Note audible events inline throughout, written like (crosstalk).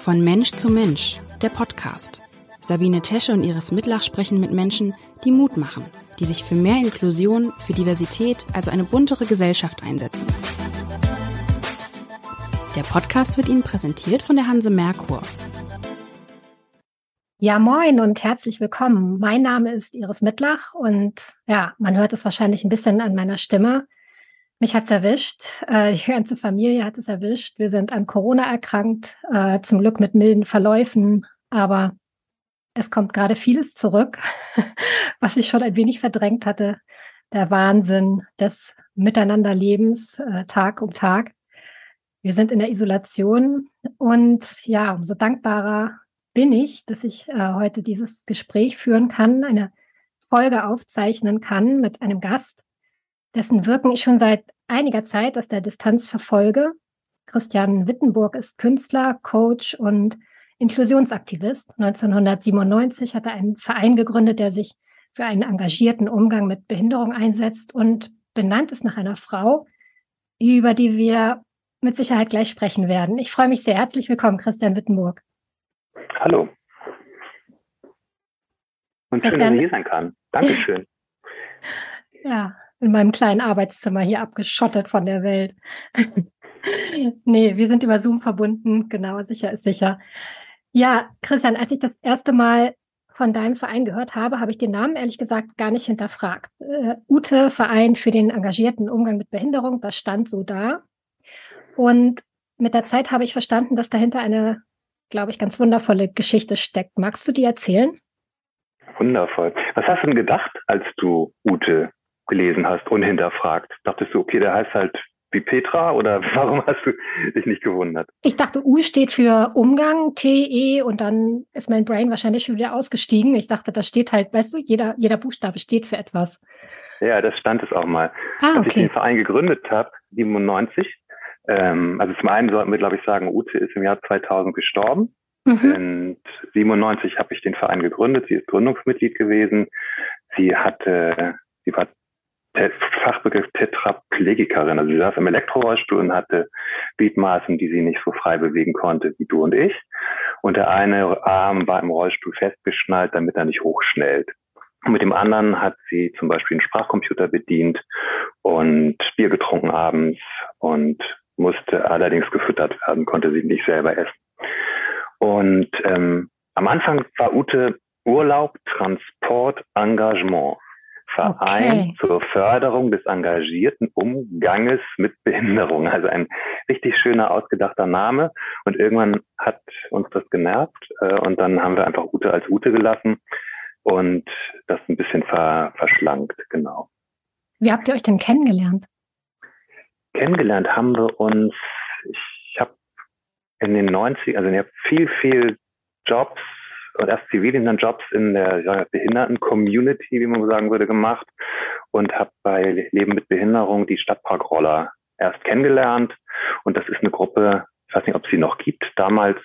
Von Mensch zu Mensch, der Podcast. Sabine Tesche und Iris Mitlach sprechen mit Menschen, die Mut machen, die sich für mehr Inklusion, für Diversität, also eine buntere Gesellschaft einsetzen. Der Podcast wird Ihnen präsentiert von der Hanse Merkur. Ja, moin und herzlich willkommen. Mein Name ist Iris Mittlach und ja, man hört es wahrscheinlich ein bisschen an meiner Stimme. Mich hat's erwischt. Äh, die ganze Familie hat es erwischt. Wir sind an Corona erkrankt, äh, zum Glück mit milden Verläufen, aber es kommt gerade vieles zurück, (laughs) was ich schon ein wenig verdrängt hatte. Der Wahnsinn des Miteinanderlebens äh, Tag um Tag. Wir sind in der Isolation und ja, umso dankbarer bin ich, dass ich äh, heute dieses Gespräch führen kann, eine Folge aufzeichnen kann mit einem Gast, dessen Wirken ich schon seit einiger Zeit aus der Distanz verfolge. Christian Wittenburg ist Künstler, Coach und Inklusionsaktivist. 1997 hat er einen Verein gegründet, der sich für einen engagierten Umgang mit Behinderung einsetzt und benannt ist nach einer Frau, über die wir mit Sicherheit gleich sprechen werden. Ich freue mich sehr. Herzlich willkommen, Christian Wittenburg. Hallo. Und Christian, schön, dass ich hier sein kann. Dankeschön. (laughs) ja, in meinem kleinen Arbeitszimmer hier abgeschottet von der Welt. (laughs) nee, wir sind über Zoom verbunden. Genau, sicher ist sicher. Ja, Christian, als ich das erste Mal von deinem Verein gehört habe, habe ich den Namen ehrlich gesagt gar nicht hinterfragt. Uh, Ute, Verein für den engagierten Umgang mit Behinderung, das stand so da. Und mit der Zeit habe ich verstanden, dass dahinter eine, glaube ich, ganz wundervolle Geschichte steckt. Magst du die erzählen? Wundervoll. Was hast du denn gedacht, als du Ute gelesen hast, unhinterfragt? Dachtest du, okay, der heißt halt wie Petra oder (laughs) warum hast du dich nicht gewundert? Ich dachte, U steht für Umgang, T-E und dann ist mein Brain wahrscheinlich schon wieder ausgestiegen. Ich dachte, das steht halt, weißt du, jeder, jeder Buchstabe steht für etwas. Ja, das stand es auch mal. Ah, okay. Als ich den Verein gegründet habe, 97, ähm, also zum einen sollten wir, glaube ich, sagen, Ute ist im Jahr 2000 gestorben. Mhm. Und 97 habe ich den Verein gegründet. Sie ist Gründungsmitglied gewesen. Sie hatte, sie war Fachbegriff Tetraplegikerin. Also sie saß im Elektrorollstuhl und hatte Gliedmaßen, die sie nicht so frei bewegen konnte wie du und ich. Und der eine Arm war im Rollstuhl festgeschnallt, damit er nicht hochschnellt. Und mit dem anderen hat sie zum Beispiel einen Sprachcomputer bedient und Bier getrunken abends und musste allerdings gefüttert werden, konnte sie nicht selber essen. Und ähm, am Anfang war Ute Urlaub, Transport, Engagement. Verein okay. zur Förderung des engagierten Umganges mit Behinderung. Also ein richtig schöner, ausgedachter Name. Und irgendwann hat uns das genervt. Äh, und dann haben wir einfach Ute als Ute gelassen und das ein bisschen ver verschlankt, genau. Wie habt ihr euch denn kennengelernt? Kennengelernt haben wir uns, ich habe in den 90 also ich habe viel, viel Jobs und erst Zivildienstjobs in der Behinderten-Community, wie man sagen würde, gemacht und habe bei Leben mit Behinderung die Stadtparkroller erst kennengelernt. Und das ist eine Gruppe, ich weiß nicht, ob es sie noch gibt. Damals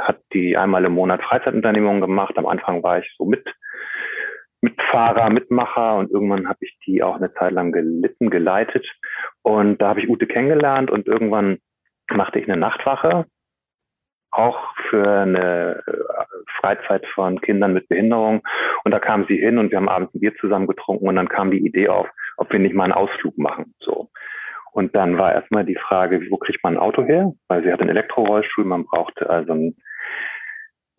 hat die einmal im Monat Freizeitunternehmungen gemacht. Am Anfang war ich so mit Mitfahrer, Mitmacher und irgendwann habe ich die auch eine Zeit lang gelitten, geleitet. Und da habe ich Ute kennengelernt und irgendwann machte ich eine Nachtwache auch für eine äh, Freizeit von Kindern mit Behinderung. Und da kam sie hin und wir haben abends ein Bier zusammen getrunken und dann kam die Idee auf, ob wir nicht mal einen Ausflug machen. So. Und dann war erstmal die Frage, wo kriegt man ein Auto her? Weil sie hat einen Elektrorollstuhl, man brauchte also ein,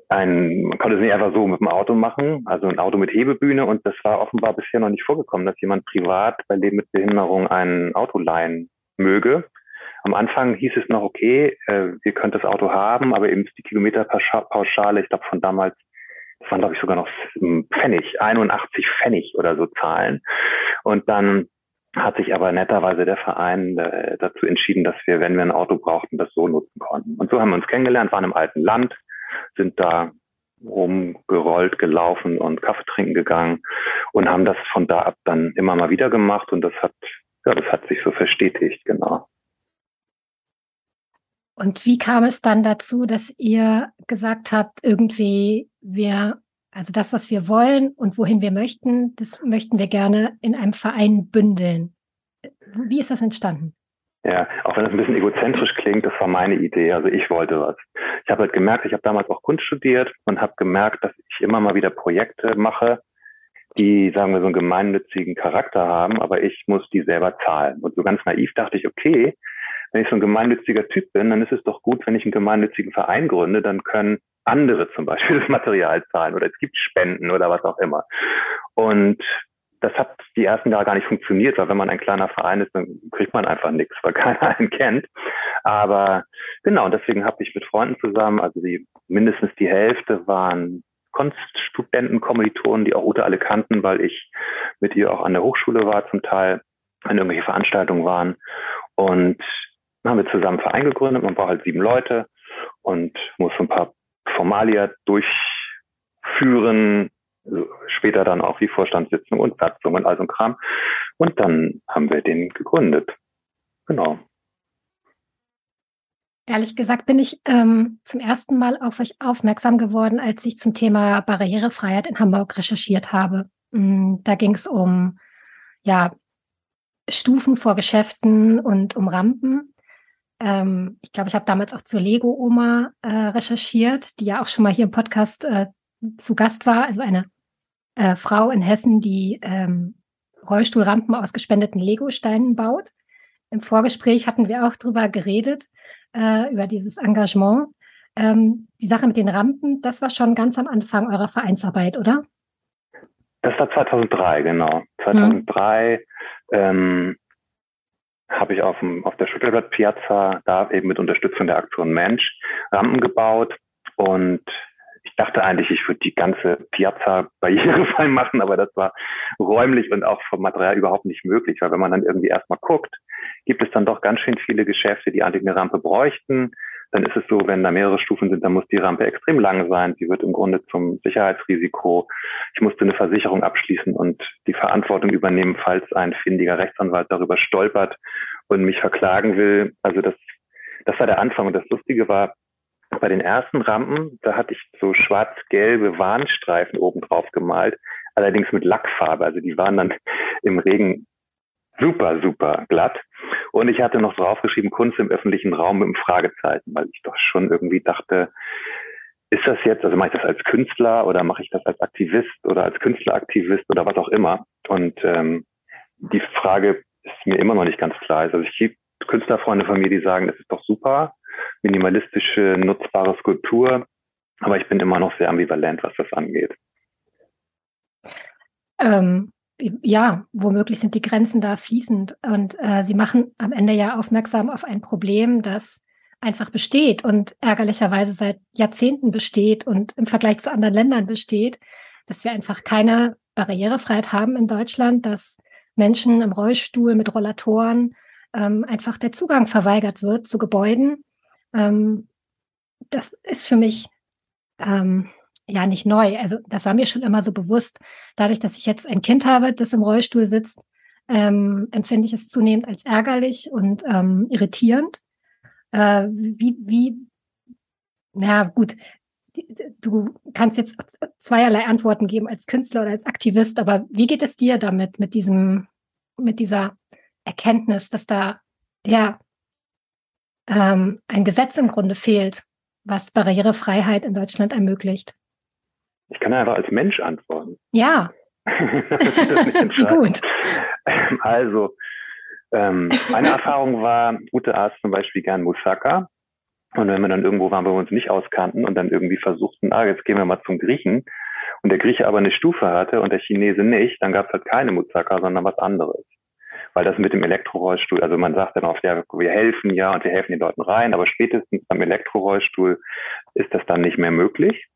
ein, man konnte es nicht einfach so mit dem Auto machen, also ein Auto mit Hebebühne und das war offenbar bisher noch nicht vorgekommen, dass jemand privat bei Leben mit Behinderung ein Auto leihen möge. Am Anfang hieß es noch, okay, äh, ihr könnt das Auto haben, aber eben die Kilometerpauschale, ich glaube von damals, das waren glaube ich sogar noch Pfennig, 81 Pfennig oder so zahlen. Und dann hat sich aber netterweise der Verein äh, dazu entschieden, dass wir, wenn wir ein Auto brauchten, das so nutzen konnten. Und so haben wir uns kennengelernt, waren im alten Land, sind da rumgerollt, gelaufen und Kaffee trinken gegangen und haben das von da ab dann immer mal wieder gemacht und das hat, ja, das hat sich so verstetigt, genau. Und wie kam es dann dazu, dass ihr gesagt habt, irgendwie wir, also das, was wir wollen und wohin wir möchten, das möchten wir gerne in einem Verein bündeln? Wie ist das entstanden? Ja, auch wenn das ein bisschen egozentrisch klingt, das war meine Idee. Also ich wollte was. ich habe halt gemerkt, ich habe damals auch Kunst studiert und habe gemerkt, dass ich immer mal wieder Projekte mache, die, sagen wir, so einen gemeinnützigen Charakter haben, aber ich muss die selber zahlen. Und so ganz naiv dachte ich, okay, wenn ich so ein gemeinnütziger Typ bin, dann ist es doch gut, wenn ich einen gemeinnützigen Verein gründe, dann können andere zum Beispiel (laughs) das Material zahlen oder es gibt Spenden oder was auch immer. Und das hat die ersten Jahre gar nicht funktioniert, weil wenn man ein kleiner Verein ist, dann kriegt man einfach nichts, weil (laughs) keiner einen kennt. Aber genau, deswegen habe ich mit Freunden zusammen, also die mindestens die Hälfte waren Kunststudenten, Kommilitonen, die auch Ute alle kannten, weil ich mit ihr auch an der Hochschule war, zum Teil an irgendwelche Veranstaltungen waren. Und dann haben wir zusammen einen Verein gegründet, man war halt sieben Leute und muss ein paar Formalia durchführen, später dann auch die Vorstandssitzung und Satzung und all so ein Kram. Und dann haben wir den gegründet. Genau. Ehrlich gesagt bin ich ähm, zum ersten Mal auf euch aufmerksam geworden, als ich zum Thema Barrierefreiheit in Hamburg recherchiert habe. Mm, da ging es um ja, Stufen vor Geschäften und um Rampen. Ähm, ich glaube, ich habe damals auch zur Lego-Oma äh, recherchiert, die ja auch schon mal hier im Podcast äh, zu Gast war. Also eine äh, Frau in Hessen, die ähm, Rollstuhlrampen aus gespendeten Lego-Steinen baut. Im Vorgespräch hatten wir auch drüber geredet, äh, über dieses Engagement. Ähm, die Sache mit den Rampen, das war schon ganz am Anfang eurer Vereinsarbeit, oder? Das war 2003, genau. 2003 hm. ähm, habe ich auf, dem, auf der Stuttgart Piazza da eben mit Unterstützung der Aktion Mensch Rampen gebaut und ich dachte eigentlich, ich würde die ganze Piazza barrierefrei (laughs) machen, aber das war räumlich und auch vom Material überhaupt nicht möglich, weil wenn man dann irgendwie erstmal guckt, gibt es dann doch ganz schön viele Geschäfte, die eigentlich eine Rampe bräuchten. Dann ist es so, wenn da mehrere Stufen sind, dann muss die Rampe extrem lang sein. Sie wird im Grunde zum Sicherheitsrisiko. Ich musste eine Versicherung abschließen und die Verantwortung übernehmen, falls ein findiger Rechtsanwalt darüber stolpert und mich verklagen will. Also das, das war der Anfang. Und das Lustige war, bei den ersten Rampen, da hatte ich so schwarz-gelbe Warnstreifen oben drauf gemalt, allerdings mit Lackfarbe. Also die waren dann im Regen super, super glatt. Und ich hatte noch draufgeschrieben, Kunst im öffentlichen Raum mit Fragezeichen, weil ich doch schon irgendwie dachte, ist das jetzt, also mache ich das als Künstler oder mache ich das als Aktivist oder als Künstleraktivist oder was auch immer? Und ähm, die Frage ist mir immer noch nicht ganz klar. Also ich gibt Künstlerfreunde von mir, die sagen, das ist doch super, minimalistische, nutzbare Skulptur. Aber ich bin immer noch sehr ambivalent, was das angeht. Ähm, ja, womöglich sind die Grenzen da fließend. Und äh, sie machen am Ende ja aufmerksam auf ein Problem, das einfach besteht und ärgerlicherweise seit Jahrzehnten besteht und im Vergleich zu anderen Ländern besteht, dass wir einfach keine Barrierefreiheit haben in Deutschland, dass Menschen im Rollstuhl mit Rollatoren ähm, einfach der Zugang verweigert wird zu Gebäuden. Ähm, das ist für mich ähm, ja nicht neu. Also das war mir schon immer so bewusst. Dadurch, dass ich jetzt ein Kind habe, das im Rollstuhl sitzt, ähm, empfinde ich es zunehmend als ärgerlich und ähm, irritierend. Äh, wie, wie, na gut, du kannst jetzt zweierlei Antworten geben als Künstler oder als Aktivist, aber wie geht es dir damit, mit diesem, mit dieser Erkenntnis, dass da ja ähm, ein Gesetz im Grunde fehlt, was Barrierefreiheit in Deutschland ermöglicht? Ich kann einfach als Mensch antworten. Ja. (laughs) Wie gut. (laughs) Also, ähm, meine Erfahrung war, Ute aß zum Beispiel gern Moussaka. Und wenn wir dann irgendwo waren, wo wir uns nicht auskannten und dann irgendwie versuchten, ah, jetzt gehen wir mal zum Griechen und der Grieche aber eine Stufe hatte und der Chinese nicht, dann gab es halt keine Moussaka, sondern was anderes. Weil das mit dem Elektrorollstuhl, also man sagt dann oft, ja, wir helfen ja und wir helfen den Leuten rein, aber spätestens beim Elektrorollstuhl ist das dann nicht mehr möglich.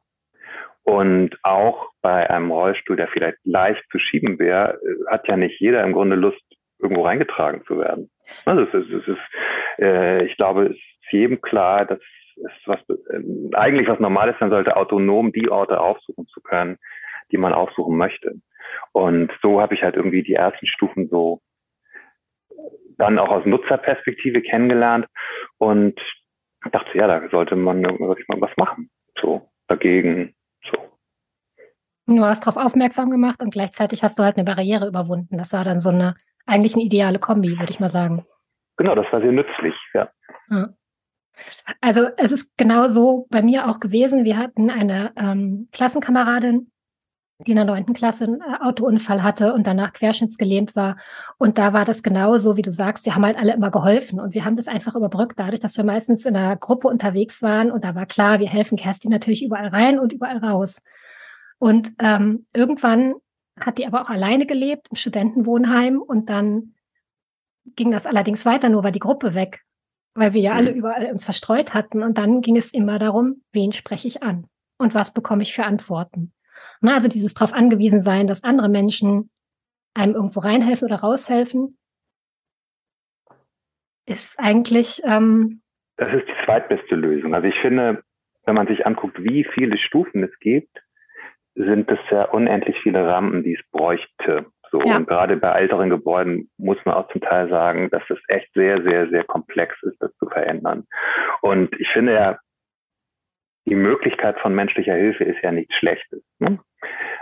Und auch bei einem Rollstuhl, der vielleicht leicht zu schieben wäre, äh, hat ja nicht jeder im Grunde Lust, irgendwo reingetragen zu werden. Also es ist, es ist äh, ich glaube, es ist jedem klar, dass es was äh, eigentlich was Normales sein sollte, autonom die Orte aufsuchen zu können, die man aufsuchen möchte. Und so habe ich halt irgendwie die ersten Stufen so dann auch aus Nutzerperspektive kennengelernt und dachte, ja, da sollte man, sollte mal was machen. So dagegen Du hast darauf aufmerksam gemacht und gleichzeitig hast du halt eine Barriere überwunden. Das war dann so eine eigentlich eine ideale Kombi, würde ich mal sagen. Genau, das war sehr nützlich, ja. ja. Also es ist genau so bei mir auch gewesen. Wir hatten eine ähm, Klassenkameradin, die in der neunten Klasse einen äh, Autounfall hatte und danach querschnittsgelähmt war. Und da war das genauso, wie du sagst. Wir haben halt alle immer geholfen und wir haben das einfach überbrückt, dadurch, dass wir meistens in einer Gruppe unterwegs waren. Und da war klar, wir helfen Kerstin natürlich überall rein und überall raus. Und ähm, irgendwann hat die aber auch alleine gelebt im Studentenwohnheim und dann ging das allerdings weiter, nur war die Gruppe weg, weil wir ja alle mhm. überall uns verstreut hatten. Und dann ging es immer darum, wen spreche ich an und was bekomme ich für Antworten. Na, also dieses darauf angewiesen sein, dass andere Menschen einem irgendwo reinhelfen oder raushelfen, ist eigentlich. Ähm, das ist die zweitbeste Lösung. Also ich finde, wenn man sich anguckt, wie viele Stufen es gibt, sind es ja unendlich viele Rampen, die es bräuchte. So, ja. und gerade bei älteren Gebäuden muss man auch zum Teil sagen, dass es echt sehr, sehr, sehr komplex ist, das zu verändern. Und ich finde ja, die Möglichkeit von menschlicher Hilfe ist ja nichts Schlechtes. Ne?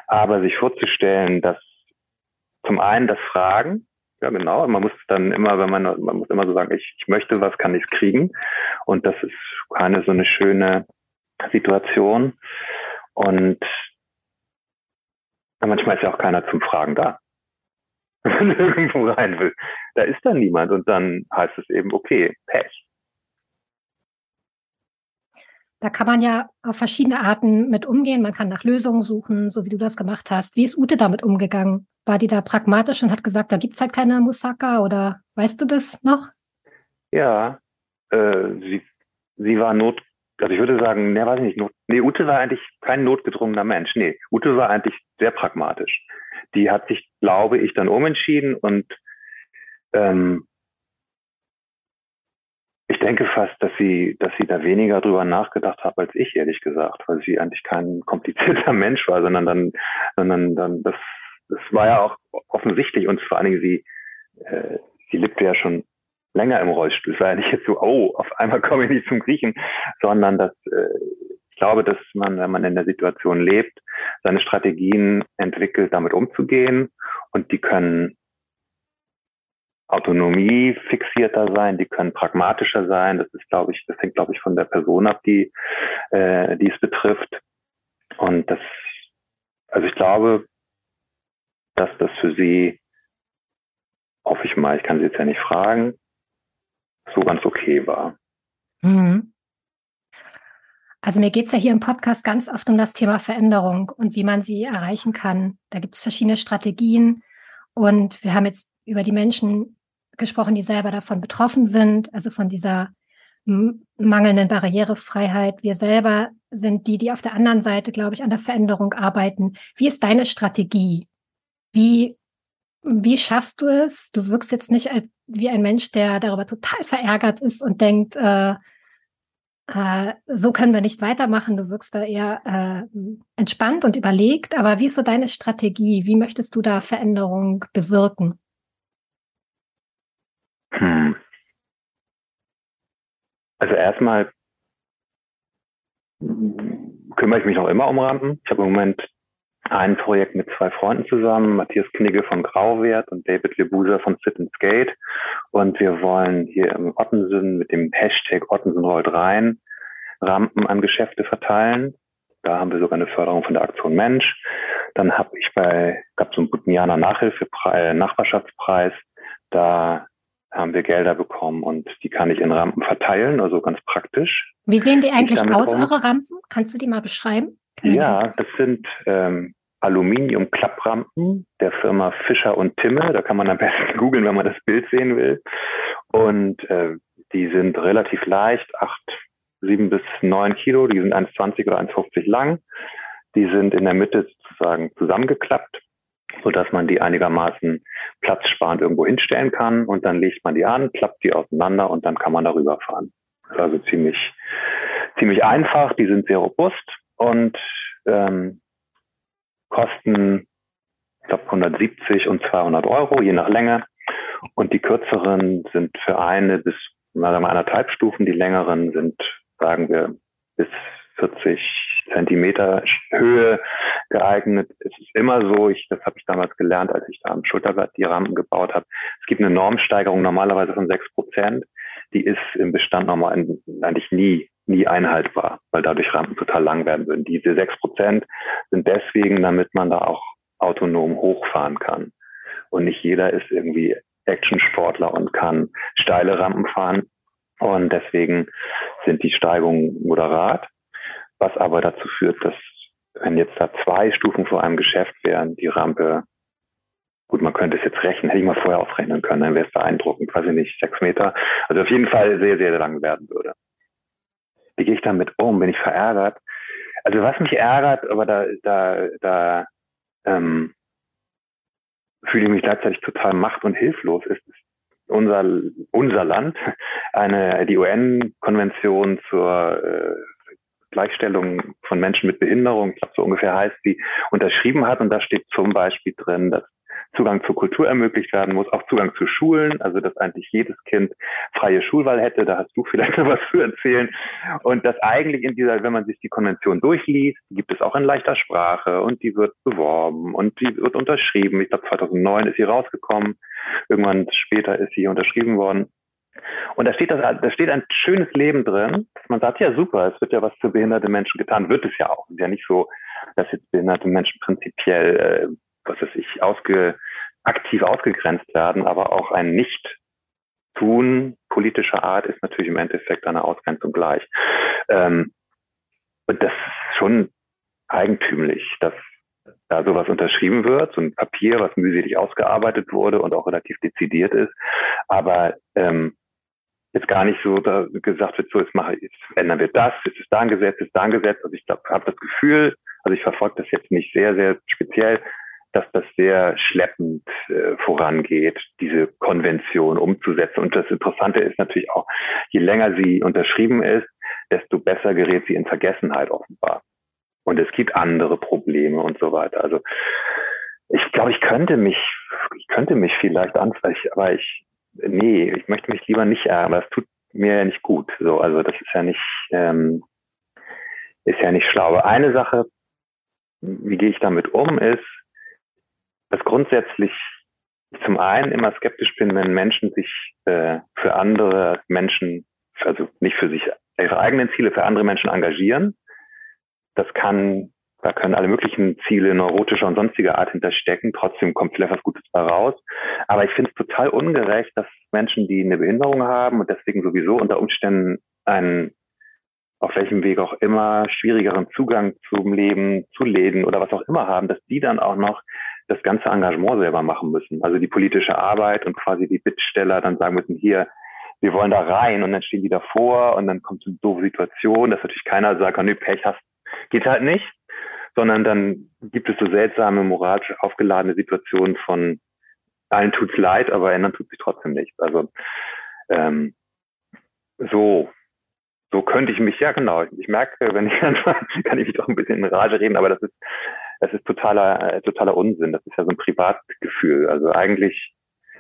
Aber sich vorzustellen, dass zum einen das Fragen, ja genau, man muss dann immer, wenn man, man muss immer so sagen, ich, ich möchte was, kann ich es kriegen. Und das ist keine so eine schöne Situation. Und manchmal ist ja auch keiner zum Fragen da. (laughs) Wenn man irgendwo rein will. Da ist dann niemand und dann heißt es eben, okay, Pech. Da kann man ja auf verschiedene Arten mit umgehen. Man kann nach Lösungen suchen, so wie du das gemacht hast. Wie ist Ute damit umgegangen? War die da pragmatisch und hat gesagt, da gibt's halt keine Musaka oder weißt du das noch? Ja, äh, sie, sie war not, also ich würde sagen, ne, weiß ich nicht, not, nee, Ute war eigentlich kein notgedrungener Mensch. Nee, Ute war eigentlich sehr pragmatisch. Die hat sich, glaube ich, dann umentschieden und ähm, denke fast, dass sie, dass sie da weniger drüber nachgedacht hat als ich, ehrlich gesagt, weil sie eigentlich kein komplizierter (laughs) Mensch war, sondern dann, sondern dann, das, das war ja auch offensichtlich und vor allen Dingen sie, äh, sie lebte ja schon länger im Rollstuhl. Es war ja nicht jetzt so, oh, auf einmal komme ich nicht zum Griechen, sondern dass, äh, ich glaube, dass man, wenn man in der Situation lebt, seine Strategien entwickelt, damit umzugehen und die können Autonomie fixierter sein, die können pragmatischer sein. Das ist, glaube ich, das hängt, glaube ich, von der Person ab, die, äh, die es betrifft. Und das, also ich glaube, dass das für sie, hoffe ich mal, ich kann sie jetzt ja nicht fragen, so ganz okay war. Mhm. Also mir geht es ja hier im Podcast ganz oft um das Thema Veränderung und wie man sie erreichen kann. Da gibt es verschiedene Strategien und wir haben jetzt über die Menschen gesprochen, die selber davon betroffen sind, also von dieser mangelnden Barrierefreiheit. Wir selber sind die, die auf der anderen Seite, glaube ich, an der Veränderung arbeiten. Wie ist deine Strategie? Wie, wie schaffst du es? Du wirkst jetzt nicht als, wie ein Mensch, der darüber total verärgert ist und denkt, äh, äh, so können wir nicht weitermachen. Du wirkst da eher äh, entspannt und überlegt. Aber wie ist so deine Strategie? Wie möchtest du da Veränderung bewirken? Hm. Also erstmal kümmere ich mich noch immer um Rampen. Ich habe im Moment ein Projekt mit zwei Freunden zusammen, Matthias Knigge von Grauwert und David Lebuser von Sit and Skate. Und wir wollen hier im Ottensen mit dem Hashtag Ottensen rollt rein Rampen an Geschäfte verteilen. Da haben wir sogar eine Förderung von der Aktion Mensch. Dann habe ich bei, gab so einen Butnianer Nachhilfepreis, Nachbarschaftspreis. Da haben wir Gelder bekommen und die kann ich in Rampen verteilen, also ganz praktisch. Wie sehen die eigentlich aus, rum. eure Rampen? Kannst du die mal beschreiben? Kann ja, das sind ähm, Aluminium-Klapprampen der Firma Fischer und Timme. Da kann man am besten (laughs) googeln, wenn man das Bild sehen will. Und äh, die sind relativ leicht, acht, sieben bis neun Kilo. Die sind 1,20 oder 1,50 lang. Die sind in der Mitte sozusagen zusammengeklappt so dass man die einigermaßen platzsparend irgendwo hinstellen kann und dann legt man die an, klappt die auseinander und dann kann man darüber fahren. Das ist also ziemlich, ziemlich einfach, die sind sehr robust und ähm, kosten, ich glaube, 170 und 200 Euro, je nach Länge. Und die kürzeren sind für eine bis sagen wir, anderthalb Stufen, die längeren sind, sagen wir, bis 40 Zentimeter Höhe geeignet. Es ist immer so, ich, das habe ich damals gelernt, als ich da am Schulterblatt die Rampen gebaut habe. Es gibt eine Normsteigerung normalerweise von sechs Prozent. Die ist im Bestand normal eigentlich nie nie einhaltbar, weil dadurch Rampen total lang werden würden. Diese sechs Prozent sind deswegen, damit man da auch autonom hochfahren kann. Und nicht jeder ist irgendwie Actionsportler und kann steile Rampen fahren. Und deswegen sind die Steigungen moderat, was aber dazu führt, dass wenn jetzt da zwei Stufen vor einem Geschäft wären, die Rampe, gut, man könnte es jetzt rechnen, hätte ich mal vorher ausrechnen können, dann wäre es beeindruckend, ich nicht, sechs Meter, also auf jeden Fall sehr, sehr lang werden würde. Wie gehe ich damit um? Bin ich verärgert? Also was mich ärgert, aber da, da, da ähm, fühle ich mich gleichzeitig total macht- und hilflos, ist, ist unser, unser Land eine, die UN-Konvention zur äh, Gleichstellung von Menschen mit Behinderung, ich glaube so ungefähr heißt die, unterschrieben hat. Und da steht zum Beispiel drin, dass Zugang zur Kultur ermöglicht werden muss, auch Zugang zu Schulen, also dass eigentlich jedes Kind freie Schulwahl hätte, da hast du vielleicht (laughs) noch was zu erzählen. Und dass eigentlich in dieser, wenn man sich die Konvention durchliest, gibt es auch in leichter Sprache und die wird beworben und die wird unterschrieben. Ich glaube 2009 ist sie rausgekommen, irgendwann später ist sie unterschrieben worden. Und da steht das, da steht ein schönes Leben drin. Man sagt, ja super, es wird ja was für behinderte Menschen getan, wird es ja auch. Es ist ja nicht so, dass jetzt behinderte Menschen prinzipiell äh, was weiß ich, ausge, aktiv ausgegrenzt werden, aber auch ein Nicht-Tun politischer Art ist natürlich im Endeffekt eine Ausgrenzung gleich. Ähm, und das ist schon eigentümlich, dass da sowas unterschrieben wird, so ein Papier, was mühselig ausgearbeitet wurde und auch relativ dezidiert ist, aber ähm, jetzt gar nicht so da gesagt wird, so jetzt mache jetzt ändern wir das, jetzt ist da ein Gesetz, jetzt ist da ein Gesetz. Also ich habe das Gefühl, also ich verfolge das jetzt nicht sehr, sehr speziell, dass das sehr schleppend äh, vorangeht, diese Konvention umzusetzen. Und das Interessante ist natürlich auch, je länger sie unterschrieben ist, desto besser gerät sie in Vergessenheit offenbar. Und es gibt andere Probleme und so weiter. Also ich glaube, ich könnte mich, ich könnte mich vielleicht ansprechen, aber ich, nee, ich möchte mich lieber nicht ärgern, das tut mir ja nicht gut. So, also das ist ja nicht, ähm, ist ja nicht schlau. Eine Sache, wie gehe ich damit um, ist, dass grundsätzlich zum einen immer skeptisch bin, wenn Menschen sich äh, für andere Menschen, also nicht für sich, ihre eigenen Ziele für andere Menschen engagieren. Das kann, da können alle möglichen Ziele neurotischer und sonstiger Art hinterstecken. Trotzdem kommt vielleicht was Gutes da raus. Aber ich finde es total ungerecht, dass Menschen, die eine Behinderung haben und deswegen sowieso unter Umständen einen auf welchem Weg auch immer schwierigeren Zugang zum Leben, zu Läden oder was auch immer haben, dass die dann auch noch das ganze Engagement selber machen müssen. Also die politische Arbeit und quasi die Bittsteller dann sagen müssen, hier, wir wollen da rein und dann stehen die davor und dann kommt so eine doofe Situation, dass natürlich keiner sagt, oh, nee, Pech hast, geht halt nicht, sondern dann gibt es so seltsame, moralisch aufgeladene Situationen von allen tut's leid, aber ändern tut sich trotzdem nichts. Also ähm, so so könnte ich mich, ja genau, ich merke, wenn ich (laughs) kann ich mich doch ein bisschen in Rage reden, aber das ist das ist totaler, äh, totaler Unsinn. Das ist ja so ein Privatgefühl. Also eigentlich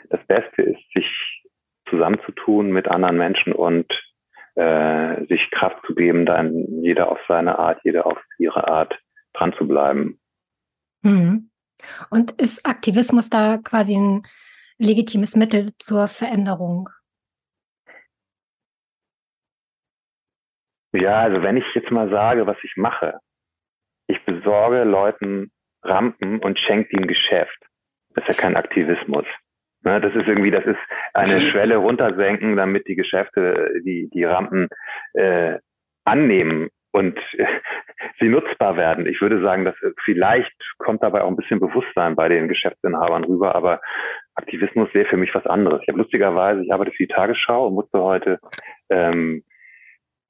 das Beste ist, sich zusammenzutun mit anderen Menschen und äh, sich Kraft zu geben, dann jeder auf seine Art, jeder auf ihre Art dran zu bleiben. Mhm. Und ist Aktivismus da quasi ein legitimes Mittel zur Veränderung? Ja, also wenn ich jetzt mal sage, was ich mache, ich besorge Leuten Rampen und schenke ihnen Geschäft. Das ist ja kein Aktivismus. Ne, das ist irgendwie, das ist eine Schwelle runtersenken, damit die Geschäfte die, die Rampen äh, annehmen und (laughs) sie nutzbar werden. Ich würde sagen, dass vielleicht kommt dabei auch ein bisschen Bewusstsein bei den Geschäftsinhabern rüber, aber Aktivismus wäre für mich was anderes. Ich habe lustigerweise, ich arbeite für die Tagesschau und musste heute ähm,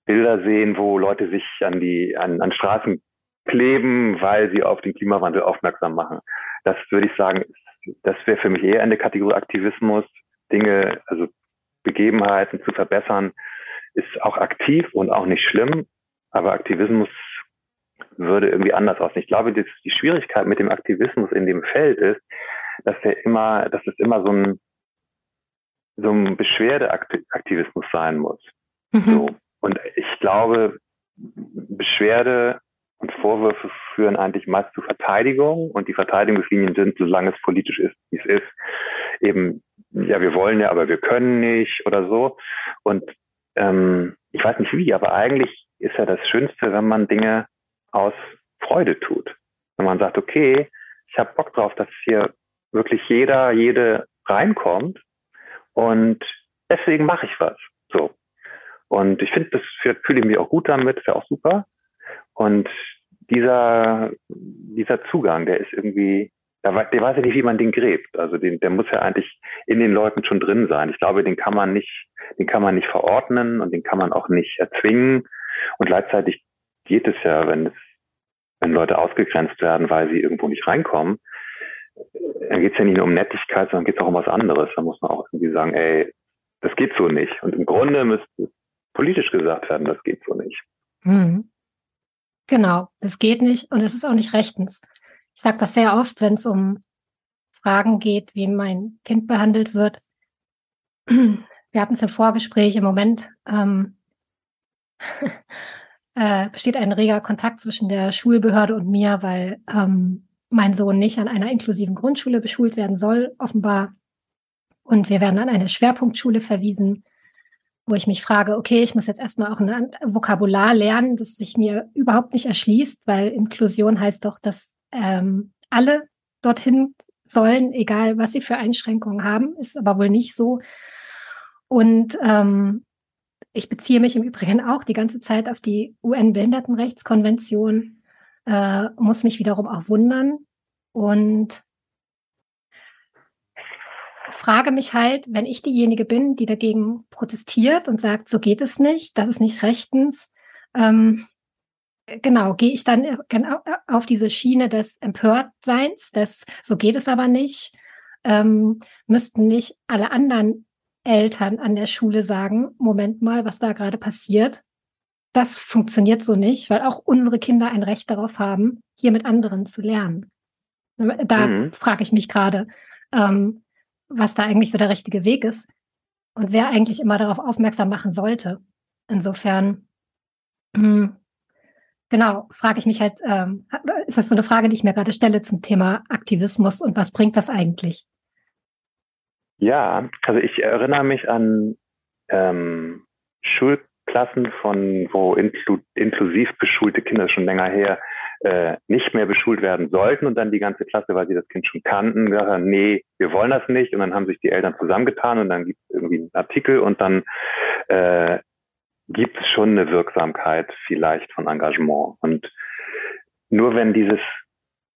Bilder sehen, wo Leute sich an die an, an Straßen kleben, weil sie auf den Klimawandel aufmerksam machen. Das würde ich sagen, das wäre für mich eher eine Kategorie Aktivismus, Dinge, also Begebenheiten zu verbessern, ist auch aktiv und auch nicht schlimm, aber Aktivismus würde irgendwie anders aussehen. Ich glaube, die, die Schwierigkeit mit dem Aktivismus in dem Feld ist, dass der immer, dass es immer so ein, so ein Beschwerdeaktivismus sein muss. Mhm. So. Und ich glaube, Beschwerde und Vorwürfe führen eigentlich meist zu Verteidigung und die Verteidigungslinien sind, solange es politisch ist, wie es ist, eben, ja, wir wollen ja, aber wir können nicht oder so. Und ähm, ich weiß nicht wie, aber eigentlich ist ja das Schönste, wenn man Dinge aus Freude tut. Wenn man sagt, okay, ich habe Bock drauf, dass hier wirklich jeder, jede reinkommt und deswegen mache ich was. So. Und ich finde, das fühle ich mich auch gut damit, ist ja auch super. Und dieser, dieser Zugang, der ist irgendwie, der, der weiß ja nicht, wie man den gräbt. Also den, der muss ja eigentlich in den Leuten schon drin sein. Ich glaube, den kann man nicht, den kann man nicht verordnen und den kann man auch nicht erzwingen. Und gleichzeitig geht es ja, wenn es, wenn Leute ausgegrenzt werden, weil sie irgendwo nicht reinkommen, dann geht es ja nicht nur um Nettigkeit, sondern geht es auch um was anderes. Da muss man auch irgendwie sagen, ey, das geht so nicht. Und im Grunde müsste politisch gesagt werden, das geht so nicht. Hm. Genau, das geht nicht und es ist auch nicht rechtens. Ich sage das sehr oft, wenn es um Fragen geht, wie mein Kind behandelt wird. Wir hatten es im Vorgespräch. Im Moment ähm, (laughs) äh, besteht ein reger Kontakt zwischen der Schulbehörde und mir, weil ähm, mein Sohn nicht an einer inklusiven Grundschule beschult werden soll, offenbar. Und wir werden an eine Schwerpunktschule verwiesen, wo ich mich frage, okay, ich muss jetzt erstmal auch ein Vokabular lernen, das sich mir überhaupt nicht erschließt, weil Inklusion heißt doch, dass ähm, alle dorthin sollen, egal was sie für Einschränkungen haben, ist aber wohl nicht so. Und ähm, ich beziehe mich im Übrigen auch die ganze Zeit auf die UN-Behindertenrechtskonvention, äh, muss mich wiederum auch wundern und frage mich halt, wenn ich diejenige bin, die dagegen protestiert und sagt, so geht es nicht, das ist nicht rechtens, ähm, genau, gehe ich dann genau auf diese Schiene des Empörtseins, des so geht es aber nicht, ähm, müssten nicht alle anderen Eltern an der Schule sagen, Moment mal, was da gerade passiert. Das funktioniert so nicht, weil auch unsere Kinder ein Recht darauf haben, hier mit anderen zu lernen. Da mhm. frage ich mich gerade, ähm, was da eigentlich so der richtige Weg ist und wer eigentlich immer darauf aufmerksam machen sollte. Insofern, mh, hm, genau, frage ich mich halt, ähm, ist das so eine Frage, die ich mir gerade stelle zum Thema Aktivismus und was bringt das eigentlich? Ja, also ich erinnere mich an ähm, Schulklassen von, wo inklu inklusiv beschulte Kinder schon länger her äh, nicht mehr beschult werden sollten und dann die ganze Klasse, weil sie das Kind schon kannten, gesagt haben, nee, wir wollen das nicht. Und dann haben sich die Eltern zusammengetan und dann gibt es irgendwie einen Artikel und dann äh, gibt es schon eine Wirksamkeit vielleicht von Engagement. Und nur wenn dieses,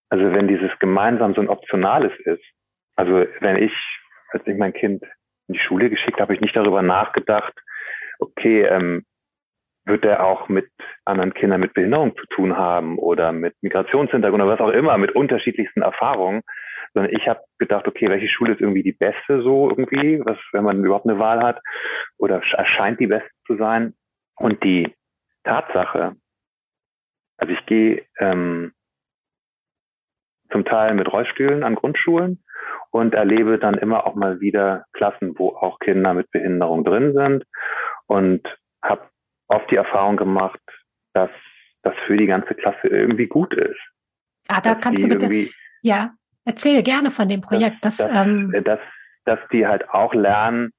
also wenn dieses gemeinsam so ein optionales ist, also wenn ich, als ich mein Kind in die Schule geschickt habe, ich nicht darüber nachgedacht, okay, ähm, wird er auch mit anderen Kindern mit Behinderung zu tun haben oder mit Migrationshintergrund oder was auch immer, mit unterschiedlichsten Erfahrungen. Sondern ich habe gedacht, okay, welche Schule ist irgendwie die beste so irgendwie, was, wenn man überhaupt eine Wahl hat, oder erscheint die beste zu sein. Und die Tatsache, also ich gehe ähm, zum Teil mit Rollstühlen an Grundschulen und erlebe dann immer auch mal wieder Klassen, wo auch Kinder mit Behinderung drin sind und habe oft die Erfahrung gemacht, dass das für die ganze Klasse irgendwie gut ist. Ah, da kannst du bitte, ja, erzähl gerne von dem Projekt. Dass, dass, ähm, dass, dass die halt auch lernen,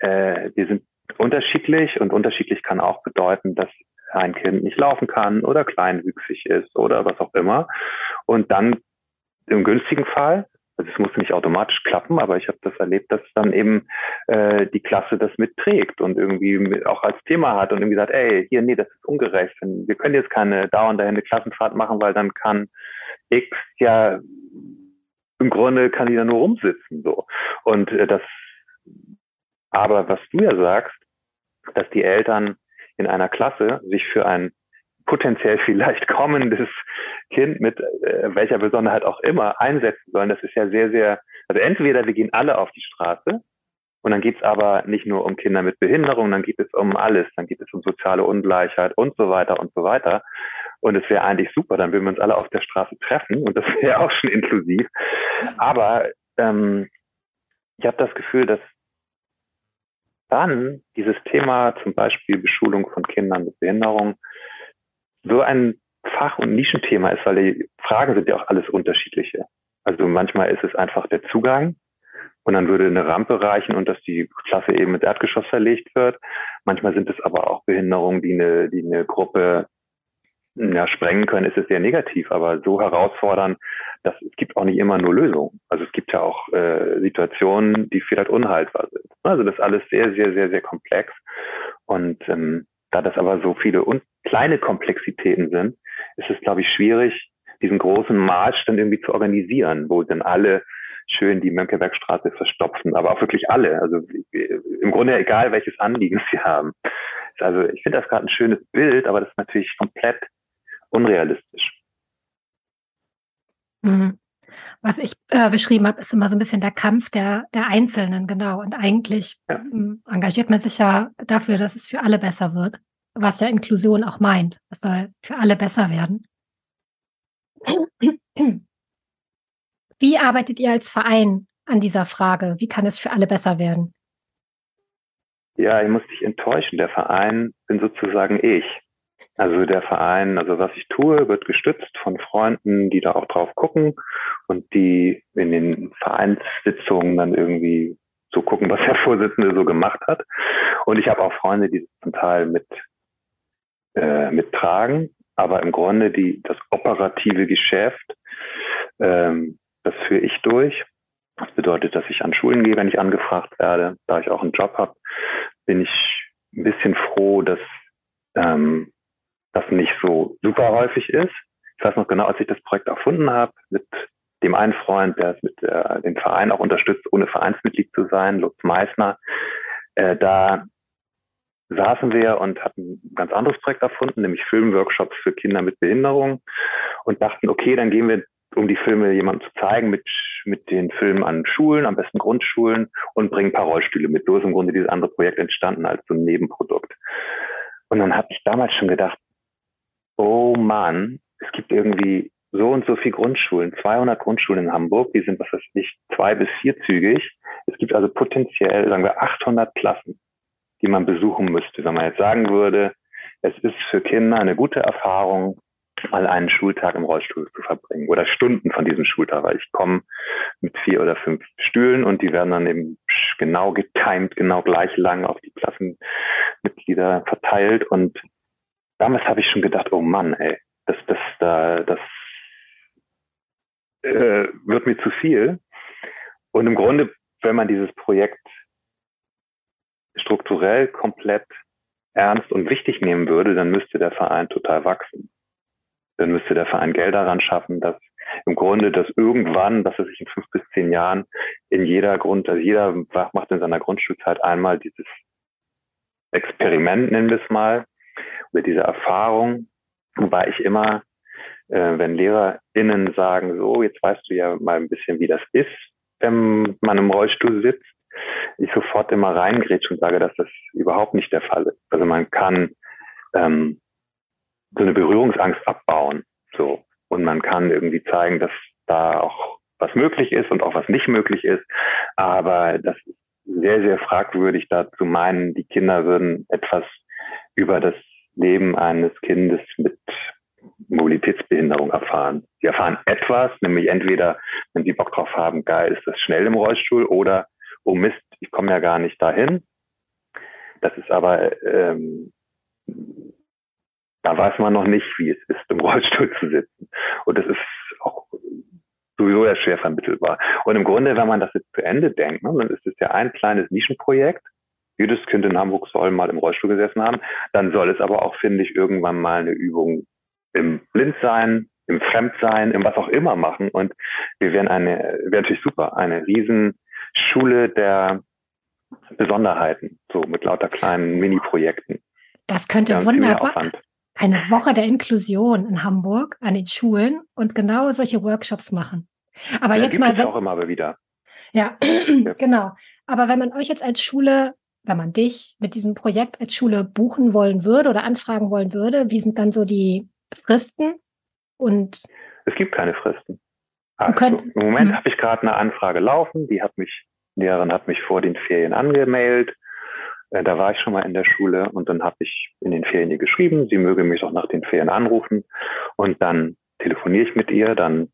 äh, die sind unterschiedlich und unterschiedlich kann auch bedeuten, dass ein Kind nicht laufen kann oder kleinwüchsig ist oder was auch immer. Und dann im günstigen Fall also es muss nicht automatisch klappen, aber ich habe das erlebt, dass dann eben äh, die Klasse das mitträgt und irgendwie auch als Thema hat und irgendwie sagt, ey, hier, nee, das ist ungerecht. Wir können jetzt keine dauernde Hände Klassenfahrt machen, weil dann kann X ja im Grunde kann die da nur rumsitzen so. Und äh, das aber was du ja sagst, dass die Eltern in einer Klasse sich für ein potenziell vielleicht kommendes Kind mit äh, welcher Besonderheit auch immer einsetzen sollen, das ist ja sehr, sehr, also entweder wir gehen alle auf die Straße und dann geht es aber nicht nur um Kinder mit Behinderung, dann geht es um alles, dann geht es um soziale Ungleichheit und so weiter und so weiter. Und es wäre eigentlich super, dann würden wir uns alle auf der Straße treffen und das (laughs) wäre auch schon inklusiv. Aber ähm, ich habe das Gefühl, dass dann dieses Thema zum Beispiel Beschulung von Kindern mit Behinderung so ein Fach- und Nischenthema ist, weil die Fragen sind ja auch alles unterschiedliche. Also manchmal ist es einfach der Zugang und dann würde eine Rampe reichen und dass die Klasse eben ins Erdgeschoss verlegt wird. Manchmal sind es aber auch Behinderungen, die eine, die eine Gruppe ja, sprengen können, ist es sehr negativ, aber so herausfordern, dass es gibt auch nicht immer nur Lösungen. Also es gibt ja auch äh, Situationen, die vielleicht unhaltbar sind. Also das ist alles sehr, sehr, sehr, sehr komplex. Und ähm, da das aber so viele und kleine Komplexitäten sind, ist es, glaube ich, schwierig, diesen großen Marsch dann irgendwie zu organisieren, wo dann alle schön die Mönckebergstraße verstopfen, aber auch wirklich alle. Also im Grunde egal, welches Anliegen sie haben. Also ich finde das gerade ein schönes Bild, aber das ist natürlich komplett unrealistisch. Mhm. Was ich äh, beschrieben habe, ist immer so ein bisschen der Kampf der, der Einzelnen, genau. Und eigentlich ja. Ähm, engagiert man sich ja dafür, dass es für alle besser wird, was ja Inklusion auch meint. Es soll für alle besser werden. Wie arbeitet ihr als Verein an dieser Frage? Wie kann es für alle besser werden? Ja, ich muss dich enttäuschen. Der Verein bin sozusagen ich. Also der Verein, also was ich tue, wird gestützt von Freunden, die da auch drauf gucken und die in den Vereinssitzungen dann irgendwie so gucken, was der Vorsitzende so gemacht hat. Und ich habe auch Freunde, die zum Teil mit äh, mittragen, aber im Grunde die das operative Geschäft, ähm, das führe ich durch. Das bedeutet, dass ich an Schulen gehe, wenn ich angefragt werde. Da ich auch einen Job habe, bin ich ein bisschen froh, dass ähm, das nicht so super häufig ist. Ich weiß noch genau, als ich das Projekt erfunden habe, mit dem einen Freund, der es mit äh, dem Verein auch unterstützt, ohne Vereinsmitglied zu sein, Lutz Meissner, äh, da saßen wir und hatten ein ganz anderes Projekt erfunden, nämlich Filmworkshops für Kinder mit Behinderung und dachten, okay, dann gehen wir, um die Filme jemandem zu zeigen, mit, mit den Filmen an Schulen, am besten Grundschulen und bringen ein paar Rollstühle mit. So ist im Grunde dieses andere Projekt entstanden als so ein Nebenprodukt. Und dann habe ich damals schon gedacht, oh Mann, es gibt irgendwie so und so viele Grundschulen, 200 Grundschulen in Hamburg, die sind, was weiß ich, zwei- bis vierzügig. Es gibt also potenziell, sagen wir, 800 Klassen, die man besuchen müsste. Wenn man jetzt sagen würde, es ist für Kinder eine gute Erfahrung, mal einen Schultag im Rollstuhl zu verbringen oder Stunden von diesem Schultag, weil ich komme mit vier oder fünf Stühlen und die werden dann eben genau getimed, genau gleich lang auf die Klassenmitglieder verteilt und damals habe ich schon gedacht, oh Mann, ey, das, das, da, das äh, wird mir zu viel. Und im Grunde, wenn man dieses Projekt strukturell komplett ernst und wichtig nehmen würde, dann müsste der Verein total wachsen. Dann müsste der Verein Geld daran schaffen, dass im Grunde, dass irgendwann, dass er sich in fünf bis zehn Jahren in jeder Grund, also jeder macht in seiner Grundschulzeit einmal dieses Experiment, nennen wir es mal, oder diese Erfahrung, wobei ich immer, äh, wenn LehrerInnen sagen, so, jetzt weißt du ja mal ein bisschen, wie das ist, wenn man im Rollstuhl sitzt, ich sofort immer reingrätsche und sage, dass das überhaupt nicht der Fall ist. Also man kann ähm, so eine Berührungsangst abbauen, so und man kann irgendwie zeigen, dass da auch was möglich ist und auch was nicht möglich ist. Aber das ist sehr, sehr fragwürdig, da zu meinen, die Kinder würden etwas über das Leben eines Kindes mit Mobilitätsbehinderung erfahren. Sie erfahren etwas, nämlich entweder, wenn sie Bock drauf haben, geil, ist das schnell im Rollstuhl oder, oh Mist, ich komme ja gar nicht dahin. Das ist aber, ähm, da weiß man noch nicht, wie es ist, im (laughs) Rollstuhl zu sitzen. Und das ist auch sowieso ja schwer vermittelbar. Und im Grunde, wenn man das jetzt zu Ende denkt, ne, dann ist es ja ein kleines Nischenprojekt, jedes Kind in Hamburg soll mal im Rollstuhl gesessen haben. Dann soll es aber auch, finde ich, irgendwann mal eine Übung im Blindsein, im Fremdsein, im was auch immer machen. Und wir wären eine, wäre natürlich super, eine Riesenschule der Besonderheiten, so mit lauter kleinen Mini-Projekten. Das könnte ja, wunderbar. Eine Woche der Inklusion in Hamburg an den Schulen und genau solche Workshops machen. Aber ja, jetzt mal. Wenn, auch immer wieder. (clears throat) Ja, genau. Aber wenn man euch jetzt als Schule wenn man dich mit diesem Projekt als Schule buchen wollen würde oder anfragen wollen würde, wie sind dann so die Fristen? Und es gibt keine Fristen. Also, könnt, Im Moment hm. habe ich gerade eine Anfrage laufen, die hat mich, die Lehrerin hat mich vor den Ferien angemeldet. Äh, da war ich schon mal in der Schule und dann habe ich in den Ferien ihr geschrieben, sie möge mich auch nach den Ferien anrufen und dann telefoniere ich mit ihr, dann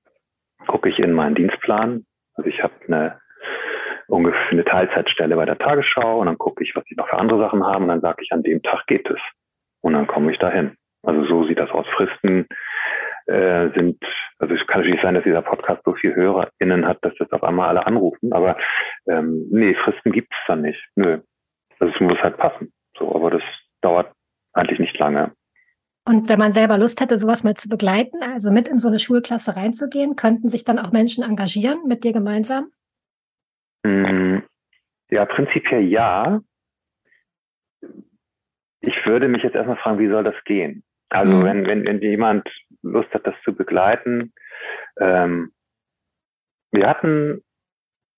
gucke ich in meinen Dienstplan. Also ich habe eine ungefähr eine Teilzeitstelle bei der Tagesschau und dann gucke ich, was die noch für andere Sachen haben und dann sage ich, an dem Tag geht es. Und dann komme ich dahin. Also so sieht das aus. Fristen äh, sind, also es kann natürlich sein, dass dieser Podcast so viel HörerInnen hat, dass das auf einmal alle anrufen, aber ähm, nee, Fristen gibt es dann nicht. Nö. Also es muss halt passen. So, aber das dauert eigentlich nicht lange. Und wenn man selber Lust hätte, sowas mal zu begleiten, also mit in so eine Schulklasse reinzugehen, könnten sich dann auch Menschen engagieren mit dir gemeinsam? Mm, ja, prinzipiell ja. Ich würde mich jetzt erstmal fragen, wie soll das gehen? Also mhm. wenn, wenn, wenn jemand Lust hat, das zu begleiten, ähm, wir hatten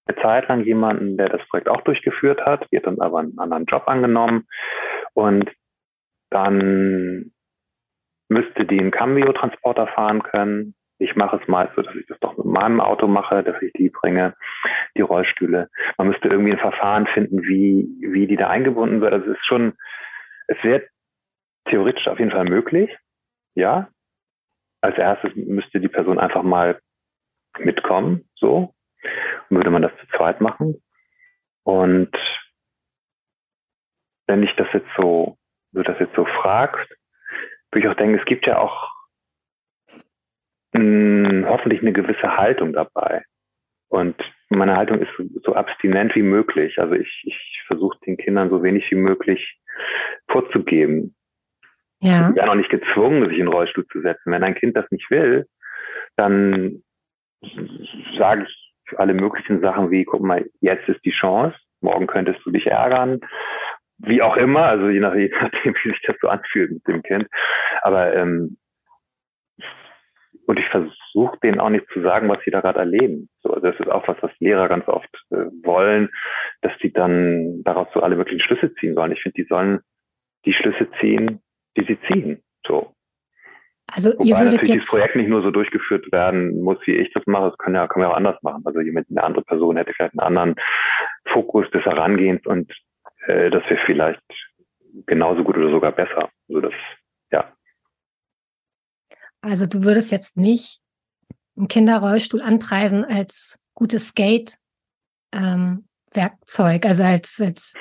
eine Zeit lang jemanden, der das Projekt auch durchgeführt hat, wird dann aber einen anderen Job angenommen und dann müsste die einen Cambio-Transporter fahren können. Ich mache es meist so, dass ich das doch mit meinem Auto mache, dass ich die bringe, die Rollstühle. Man müsste irgendwie ein Verfahren finden, wie, wie die da eingebunden wird. Also es ist schon, es wird theoretisch auf jeden Fall möglich. Ja. Als erstes müsste die Person einfach mal mitkommen, so. Und würde man das zu zweit machen. Und wenn ich das jetzt so, du das jetzt so fragst, würde ich auch denken, es gibt ja auch mh, hoffentlich eine gewisse Haltung dabei. Und meine Haltung ist so, so abstinent wie möglich. Also ich, ich versuche den Kindern so wenig wie möglich vorzugeben. Ja. Ich bin auch nicht gezwungen, sich in den Rollstuhl zu setzen. Wenn ein Kind das nicht will, dann sage ich alle möglichen Sachen wie, guck mal, jetzt ist die Chance, morgen könntest du dich ärgern wie auch immer, also je, nach, je nachdem, (laughs) wie sich das so anfühlt mit dem Kind. Aber ähm, und ich versuche denen auch nicht zu sagen, was sie da gerade erleben. So, also das ist auch was, was Lehrer ganz oft äh, wollen, dass die dann daraus so alle möglichen Schlüsse ziehen sollen. Ich finde, die sollen die Schlüsse ziehen, die sie ziehen. So. Also Wobei ihr würdet natürlich jetzt das Projekt nicht nur so durchgeführt werden muss, wie ich das mache. Das kann ja, man ja auch anders machen. Also jemand, eine andere Person hätte vielleicht einen anderen Fokus des Herangehens und äh, das wäre vielleicht genauso gut oder sogar besser. Also das. Also du würdest jetzt nicht einen Kinderrollstuhl anpreisen als gutes Skate-Werkzeug, ähm, also als, als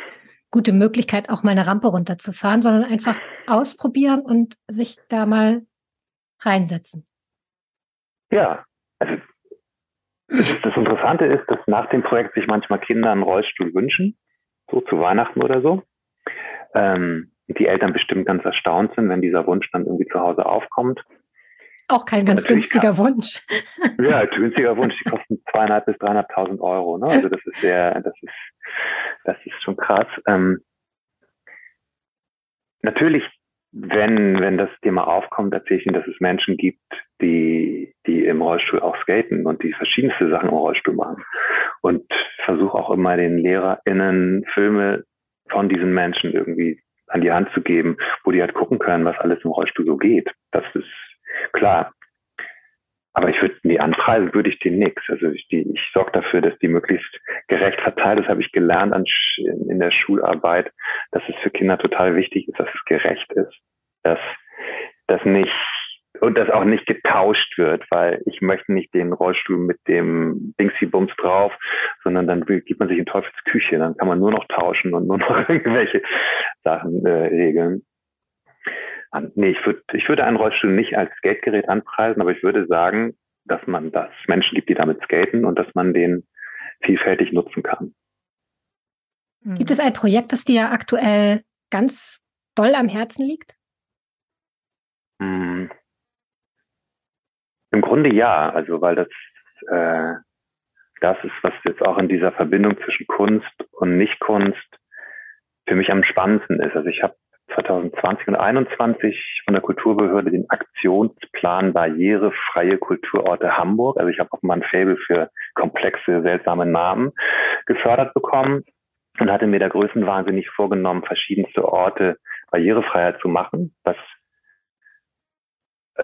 gute Möglichkeit, auch mal eine Rampe runterzufahren, sondern einfach ausprobieren und sich da mal reinsetzen. Ja, also das, Interessante ist, dass nach dem Projekt sich manchmal Kinder einen Rollstuhl wünschen so zu Weihnachten oder so. Ähm, die Eltern bestimmt ganz erstaunt sind, wenn dieser Wunsch dann irgendwie zu Hause aufkommt. Auch kein ganz günstiger kann, Wunsch. (laughs) Ja, günstiger Wunsch. Die kosten zweieinhalb bis dreieinhalbtausend Euro. Ne? Also das ist sehr, das ist, das ist schon krass. Ähm, natürlich, wenn, wenn das Thema aufkommt, erzähle ich Ihnen, dass es Menschen gibt, die, die im Rollstuhl auch skaten und die verschiedenste Sachen im Rollstuhl machen. Und versuche auch immer den LehrerInnen Filme von diesen Menschen irgendwie an die Hand zu geben, wo die halt gucken können, was alles im Rollstuhl so geht. Das ist klar. Aber ich würde die anpreisen, würde ich denen nichts. Also ich, die, ich sorge dafür, dass die möglichst gerecht verteilt. Das habe ich gelernt an, in der Schularbeit, dass es für Kinder total wichtig ist, dass es gerecht ist. Dass, dass nicht und das auch nicht getauscht wird, weil ich möchte nicht den Rollstuhl mit dem Dingsy-Bums drauf, sondern dann gibt man sich in Teufelsküche, dann kann man nur noch tauschen und nur noch (laughs) irgendwelche Sachen äh, regeln. Und nee, ich würde ich würde einen Rollstuhl nicht als Skategerät anpreisen, aber ich würde sagen, dass man, dass es Menschen gibt, die damit skaten und dass man den vielfältig nutzen kann. Gibt es ein Projekt, das dir aktuell ganz doll am Herzen liegt? Hm. Im Grunde ja, also weil das äh, das ist, was jetzt auch in dieser Verbindung zwischen Kunst und Nicht-Kunst für mich am spannendsten ist. Also ich habe 2020 und 2021 von der Kulturbehörde den Aktionsplan Barrierefreie Kulturorte Hamburg. Also ich habe auch mal ein Faible für komplexe, seltsame Namen gefördert bekommen und hatte mir da größenwahnsinnig vorgenommen, verschiedenste Orte barrierefreier zu machen, was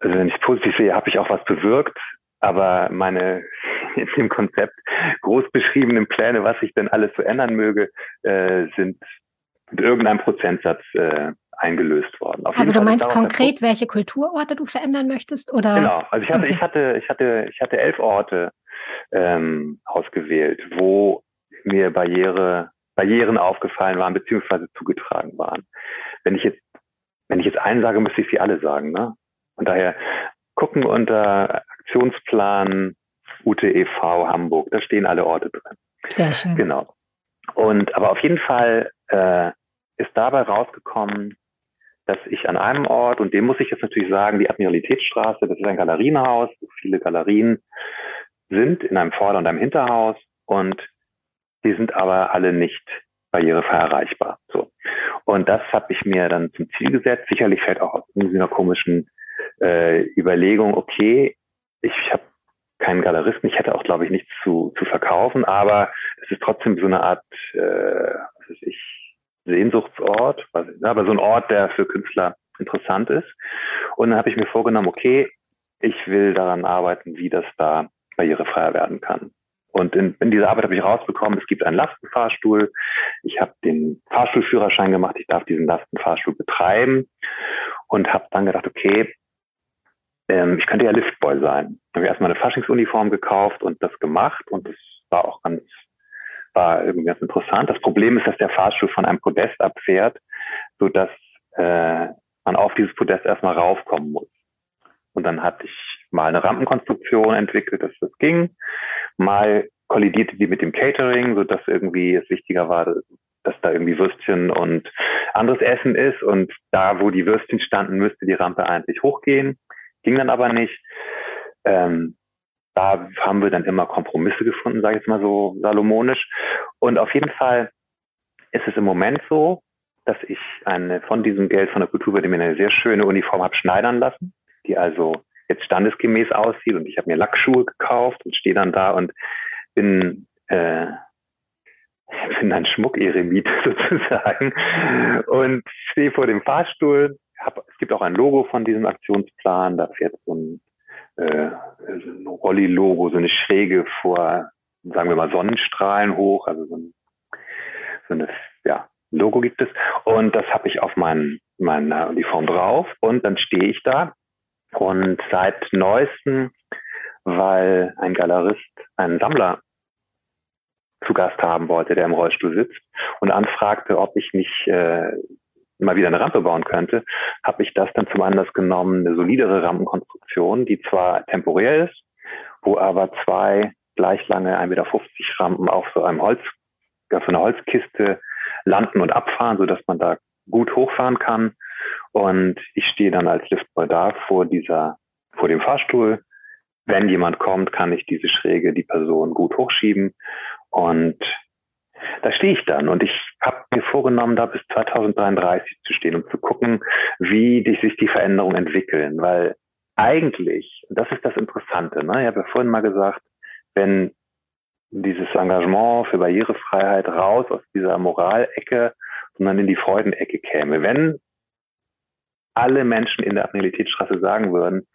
also wenn ich positiv sehe, habe ich auch was bewirkt. Aber meine (laughs) in dem Konzept groß beschriebenen Pläne, was sich denn alles so ändern möge, äh, sind mit irgendeinem Prozentsatz äh, eingelöst worden. Also du meinst konkret, welche Kulturorte du verändern möchtest, oder? Genau. Also ich hatte, okay. ich hatte, ich hatte, ich hatte elf Orte ähm, ausgewählt, wo mir Barriere, Barrieren aufgefallen waren, beziehungsweise zugetragen waren. Wenn ich jetzt, wenn ich jetzt einen sage, müsste ich sie alle sagen, ne? Und daher gucken unter Aktionsplan UTEV Hamburg, da stehen alle Orte drin. Sehr schön. Genau. Und aber auf jeden Fall äh, ist dabei rausgekommen, dass ich an einem Ort, und dem muss ich jetzt natürlich sagen, die Admiralitätsstraße, das ist ein Galerienhaus, wo viele Galerien sind in einem Vorder- und einem Hinterhaus und die sind aber alle nicht barrierefrei erreichbar. So. Und das habe ich mir dann zum Ziel gesetzt. Sicherlich fällt auch aus einer komischen äh, Überlegung, okay, ich habe keinen Galeristen, ich hätte auch, glaube ich, nichts zu, zu verkaufen, aber es ist trotzdem so eine Art, äh, was weiß ich, Sehnsuchtsort, aber so ein Ort, der für Künstler interessant ist. Und dann habe ich mir vorgenommen, okay, ich will daran arbeiten, wie das da barrierefreier werden kann. Und in, in dieser Arbeit habe ich rausbekommen, es gibt einen Lastenfahrstuhl. Ich habe den Fahrstuhlführerschein gemacht, ich darf diesen Lastenfahrstuhl betreiben und habe dann gedacht, okay, ähm, ich könnte ja Liftboy sein. Habe ich erstmal eine Faschingsuniform gekauft und das gemacht und das war auch ganz war irgendwie ganz interessant. Das Problem ist, dass der Fahrstuhl von einem Podest abfährt, so dass äh, man auf dieses Podest erstmal raufkommen muss. Und dann hatte ich mal eine Rampenkonstruktion entwickelt, dass das ging. Mal kollidierte die mit dem Catering, so dass irgendwie es wichtiger war, dass da irgendwie Würstchen und anderes Essen ist. Und da, wo die Würstchen standen, müsste die Rampe eigentlich hochgehen. Ging dann aber nicht. Ähm, da haben wir dann immer Kompromisse gefunden, sage ich jetzt mal so salomonisch. Und auf jeden Fall ist es im Moment so, dass ich eine von diesem Geld von der Kulturakademie eine sehr schöne Uniform habe schneidern lassen, die also jetzt standesgemäß aussieht. Und ich habe mir Lackschuhe gekauft und stehe dann da und bin äh, (laughs) bin ein Schmuckeremit (laughs) sozusagen und stehe vor dem Fahrstuhl. Hab, es gibt auch ein Logo von diesem Aktionsplan. Da fährt so ein äh, ein Rolli-Logo, so eine Schräge vor, sagen wir mal, Sonnenstrahlen hoch, also so, ein, so eine, ja, Logo gibt es. Und das habe ich auf mein, meiner Uniform drauf und dann stehe ich da. Und seit neuestem, weil ein Galerist einen Sammler zu Gast haben wollte, der im Rollstuhl sitzt und anfragte, ob ich nicht äh, mal wieder eine Rampe bauen könnte, habe ich das dann zum Anlass genommen, eine solidere Rampenkonstruktion, die zwar temporär ist, wo aber zwei gleich lange 1,50 Meter Rampen auf so einem Holz, auf so einer Holzkiste landen und abfahren, so dass man da gut hochfahren kann. Und ich stehe dann als Liftboy da vor dieser, vor dem Fahrstuhl. Wenn jemand kommt, kann ich diese Schräge, die Person gut hochschieben. Und da stehe ich dann und ich habe mir vorgenommen, da bis 2033 zu stehen, um zu gucken, wie die, sich die Veränderungen entwickeln. Weil eigentlich, das ist das Interessante, ne? ich habe ja vorhin mal gesagt, wenn dieses Engagement für Barrierefreiheit raus aus dieser Moralecke, sondern in die Freudenecke käme. Wenn alle Menschen in der Admiralitätsstraße sagen würden,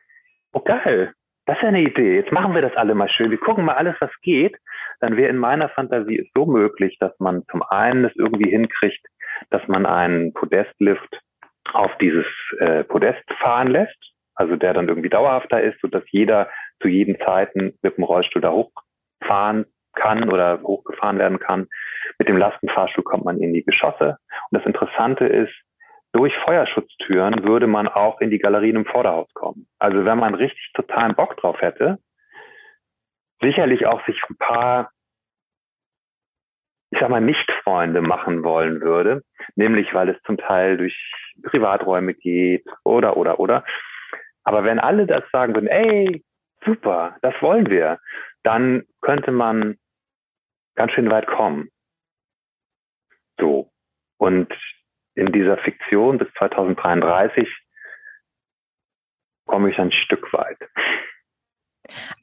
oh geil, das ist ja eine Idee. Jetzt machen wir das alle mal schön. Wir gucken mal alles, was geht. Dann wäre in meiner Fantasie es so möglich, dass man zum einen es irgendwie hinkriegt, dass man einen Podestlift auf dieses äh, Podest fahren lässt, also der dann irgendwie dauerhafter ist, sodass jeder zu jeden Zeiten mit dem Rollstuhl da hochfahren kann oder hochgefahren werden kann. Mit dem Lastenfahrstuhl kommt man in die Geschosse. Und das Interessante ist, durch Feuerschutztüren würde man auch in die Galerien im Vorderhaus kommen. Also wenn man richtig totalen Bock drauf hätte, sicherlich auch sich ein paar, ich sag mal, Nicht-Freunde machen wollen würde, nämlich weil es zum Teil durch Privaträume geht oder, oder, oder. Aber wenn alle das sagen würden, ey, super, das wollen wir, dann könnte man ganz schön weit kommen. So. Und in dieser Fiktion bis 2033 komme ich ein Stück weit.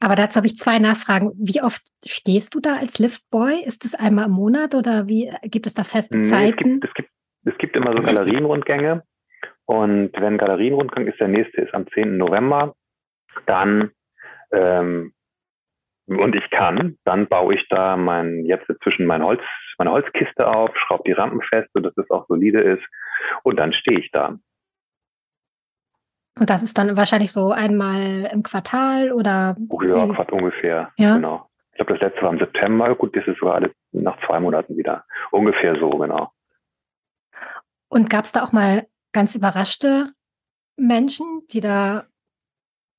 Aber dazu habe ich zwei Nachfragen. Wie oft stehst du da als Liftboy? Ist es einmal im Monat oder wie gibt es da feste nee, Zeiten? Es gibt, es, gibt, es gibt immer so Galerienrundgänge. Und wenn Galerienrundgang ist, der nächste ist am 10. November, dann ähm, und ich kann, dann baue ich da mein, jetzt zwischen mein Holz, meine Holzkiste auf, schraube die Rampen fest, sodass es auch solide ist. Und dann stehe ich da. Und das ist dann wahrscheinlich so einmal im Quartal oder? Oh ja, ungefähr. Ja? Genau. Ich glaube, das letzte war im September. Gut, das ist sogar alles nach zwei Monaten wieder. Ungefähr so, genau. Und gab es da auch mal ganz überraschte Menschen, die da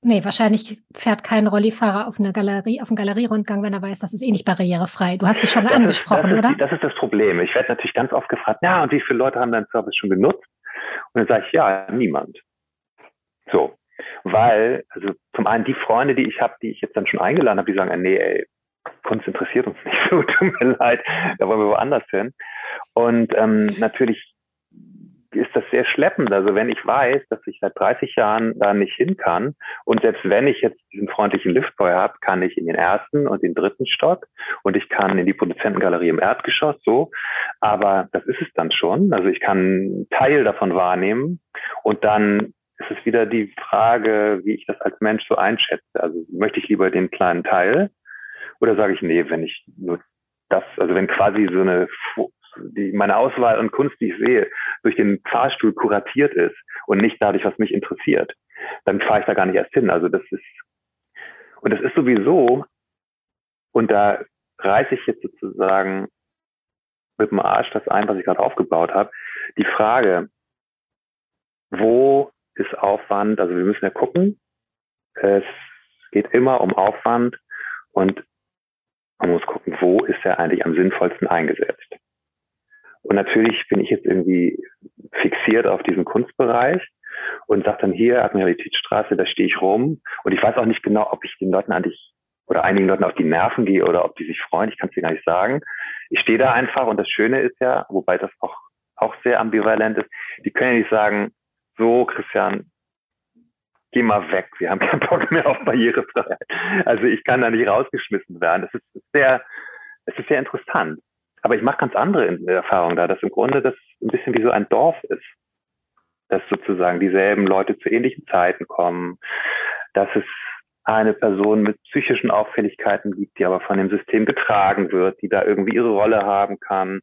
Nee, wahrscheinlich fährt kein Rollifahrer auf eine Galerie, auf einen Galerierundgang, wenn er weiß, das ist eh nicht barrierefrei. Du hast dich schon das angesprochen, ist, das oder? das ist das Problem. Ich werde natürlich ganz oft gefragt, ja, und wie viele Leute haben deinen Service schon genutzt? Und dann sage ich, ja, niemand. So. Weil, also zum einen die Freunde, die ich habe, die ich jetzt dann schon eingeladen habe, die sagen, nee, ey, Kunst interessiert uns (laughs) nicht so, tut mir leid, da wollen wir woanders hin. Und ähm, natürlich ist das sehr schleppend. Also wenn ich weiß, dass ich seit 30 Jahren da nicht hin kann und selbst wenn ich jetzt diesen freundlichen Liftboy habe, kann ich in den ersten und den dritten Stock und ich kann in die Produzentengalerie im Erdgeschoss so. Aber das ist es dann schon. Also ich kann einen Teil davon wahrnehmen und dann ist es wieder die Frage, wie ich das als Mensch so einschätze. Also möchte ich lieber den kleinen Teil oder sage ich, nee, wenn ich nur das, also wenn quasi so eine die, meine Auswahl an Kunst, die ich sehe, durch den Fahrstuhl kuratiert ist und nicht dadurch, was mich interessiert, dann fahre ich da gar nicht erst hin. Also das ist, und das ist sowieso, und da reiße ich jetzt sozusagen mit dem Arsch das ein, was ich gerade aufgebaut habe, die Frage, wo ist Aufwand, also wir müssen ja gucken, es geht immer um Aufwand und man muss gucken, wo ist er eigentlich am sinnvollsten eingesetzt. Und natürlich bin ich jetzt irgendwie fixiert auf diesen Kunstbereich und sage dann hier, Admiralitätsstraße, da stehe ich rum. Und ich weiß auch nicht genau, ob ich den Leuten eigentlich oder einigen Leuten auf die Nerven gehe oder ob die sich freuen. Ich kann es dir gar nicht sagen. Ich stehe da einfach und das Schöne ist ja, wobei das auch, auch sehr ambivalent ist, die können ja nicht sagen, so Christian, geh mal weg, wir haben keinen Bock mehr auf Barrierefreiheit. Also ich kann da nicht rausgeschmissen werden. Das ist sehr, es ist sehr interessant. Aber ich mache ganz andere Erfahrungen da, dass im Grunde das ein bisschen wie so ein Dorf ist. Dass sozusagen dieselben Leute zu ähnlichen Zeiten kommen, dass es eine Person mit psychischen Auffälligkeiten gibt, die aber von dem System getragen wird, die da irgendwie ihre Rolle haben kann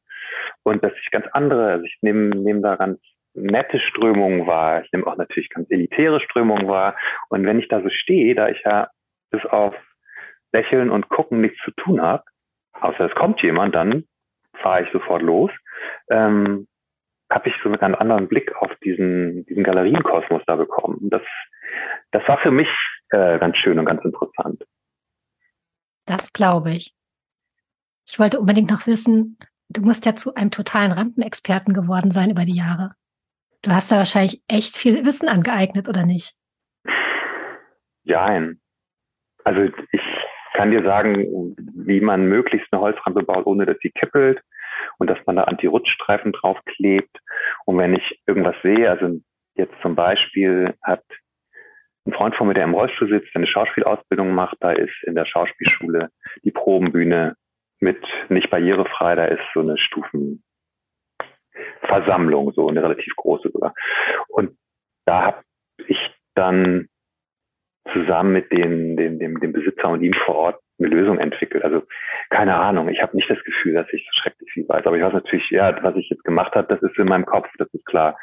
und dass ich ganz andere, also ich nehme, nehme da ganz nette Strömungen wahr, ich nehme auch natürlich ganz elitäre Strömungen wahr und wenn ich da so stehe, da ich ja bis auf Lächeln und Gucken nichts zu tun habe, außer es kommt jemand, dann fahre ich sofort los, ähm, habe ich so mit einem anderen Blick auf diesen, diesen Galerienkosmos da bekommen. Das, das war für mich äh, ganz schön und ganz interessant. Das glaube ich. Ich wollte unbedingt noch wissen, du musst ja zu einem totalen Rampenexperten geworden sein über die Jahre. Du hast da wahrscheinlich echt viel Wissen angeeignet, oder nicht? Nein. Also ich kann dir sagen, wie man möglichst eine Holzrampe baut, ohne dass sie kippelt und dass man da Anti-Rutschstreifen draufklebt. Und wenn ich irgendwas sehe, also jetzt zum Beispiel hat ein Freund von mir, der im Rollstuhl sitzt, eine Schauspielausbildung macht, da ist in der Schauspielschule die Probenbühne mit nicht barrierefrei, da ist so eine Stufenversammlung, so eine relativ große sogar. Und da habe ich dann zusammen mit den, dem, dem, dem Besitzer und ihm vor Ort eine Lösung entwickelt. Also keine Ahnung, ich habe nicht das Gefühl, dass ich so schrecklich viel weiß. Aber ich weiß natürlich, ja, was ich jetzt gemacht habe, das ist in meinem Kopf, das ist klar.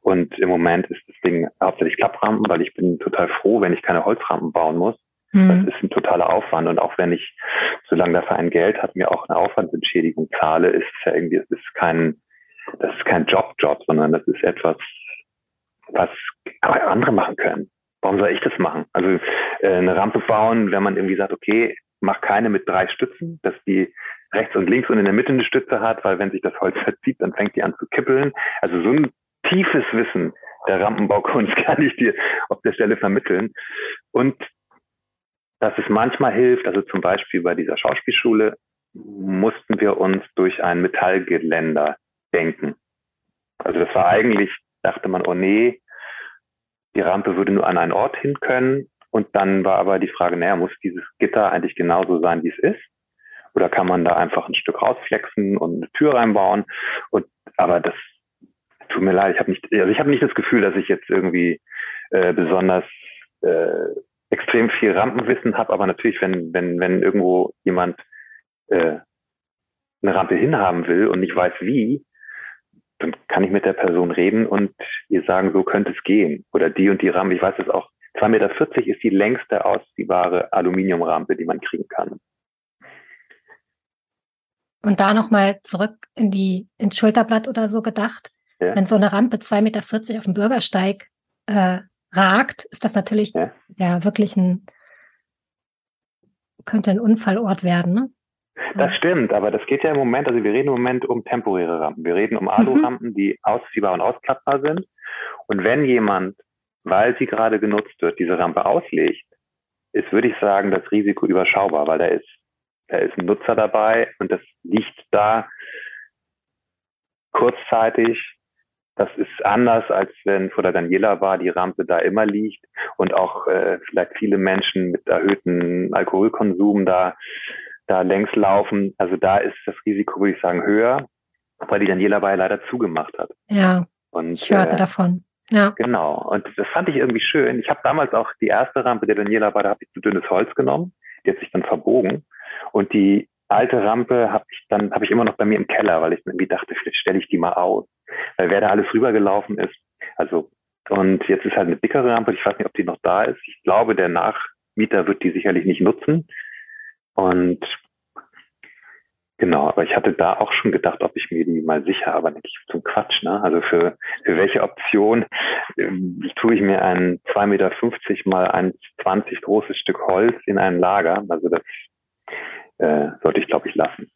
Und im Moment ist das Ding hauptsächlich Klapprampen, weil ich bin total froh, wenn ich keine Holzrampen bauen muss. Mhm. Das ist ein totaler Aufwand. Und auch wenn ich, solange der Verein Geld hat, mir auch eine Aufwandsentschädigung zahle, ist es ja irgendwie, es ist kein, das ist kein Job-Job, sondern das ist etwas, was andere machen können warum soll ich das machen? Also äh, eine Rampe bauen, wenn man irgendwie sagt, okay, mach keine mit drei Stützen, dass die rechts und links und in der Mitte eine Stütze hat, weil wenn sich das Holz (laughs) verzieht, dann fängt die an zu kippeln. Also so ein tiefes Wissen der Rampenbaukunst (laughs) kann ich dir auf der Stelle vermitteln. Und dass es manchmal hilft, also zum Beispiel bei dieser Schauspielschule mussten wir uns durch ein Metallgeländer denken. Also das war eigentlich, dachte man, oh nee, die Rampe würde nur an einen Ort hin können. Und dann war aber die Frage, naja, muss dieses Gitter eigentlich genauso sein, wie es ist? Oder kann man da einfach ein Stück rausflexen und eine Tür reinbauen? Und aber das tut mir leid, ich habe nicht, also ich habe nicht das Gefühl, dass ich jetzt irgendwie äh, besonders äh, extrem viel Rampenwissen habe, aber natürlich, wenn, wenn, wenn irgendwo jemand äh, eine Rampe hinhaben will und nicht weiß wie, dann kann ich mit der Person reden und ihr sagen, so könnte es gehen. Oder die und die Rampe, ich weiß es auch, 2,40 Meter ist die längste ausziehbare Aluminiumrampe, die man kriegen kann. Und da nochmal zurück in die, ins Schulterblatt oder so gedacht. Ja. Wenn so eine Rampe 2,40 Meter auf dem Bürgersteig äh, ragt, ist das natürlich ja. ja wirklich ein, könnte ein Unfallort werden, ne? Das stimmt, aber das geht ja im Moment, also wir reden im Moment um temporäre Rampen. Wir reden um Alu-Rampen, mhm. die ausziehbar und ausklappbar sind. Und wenn jemand, weil sie gerade genutzt wird, diese Rampe auslegt, ist, würde ich sagen, das Risiko überschaubar, weil da ist, da ist ein Nutzer dabei und das liegt da kurzzeitig. Das ist anders, als wenn vor der Daniela Bar die Rampe da immer liegt und auch äh, vielleicht viele Menschen mit erhöhtem Alkoholkonsum da, da längs laufen. Also da ist das Risiko, würde ich sagen, höher, weil die Daniela Bar leider zugemacht hat. Ja, und, ich hörte äh, davon. Ja. Genau. Und das fand ich irgendwie schön. Ich habe damals auch die erste Rampe der Daniela Bar, da habe ich zu dünnes Holz genommen. Die hat sich dann verbogen. Und die alte Rampe habe ich dann, habe ich immer noch bei mir im Keller, weil ich mir irgendwie dachte, vielleicht stelle ich die mal aus. Weil wer da alles rübergelaufen ist, also, und jetzt ist halt eine dickere Rampe, ich weiß nicht, ob die noch da ist. Ich glaube, der Nachmieter wird die sicherlich nicht nutzen. Und Genau, aber ich hatte da auch schon gedacht, ob ich mir die mal sicher, aber nicht zum Quatsch. Ne? Also für, für welche Option ähm, tue ich mir ein 2,50 Meter mal ein 20 großes Stück Holz in ein Lager? Also das äh, sollte ich, glaube ich, lassen.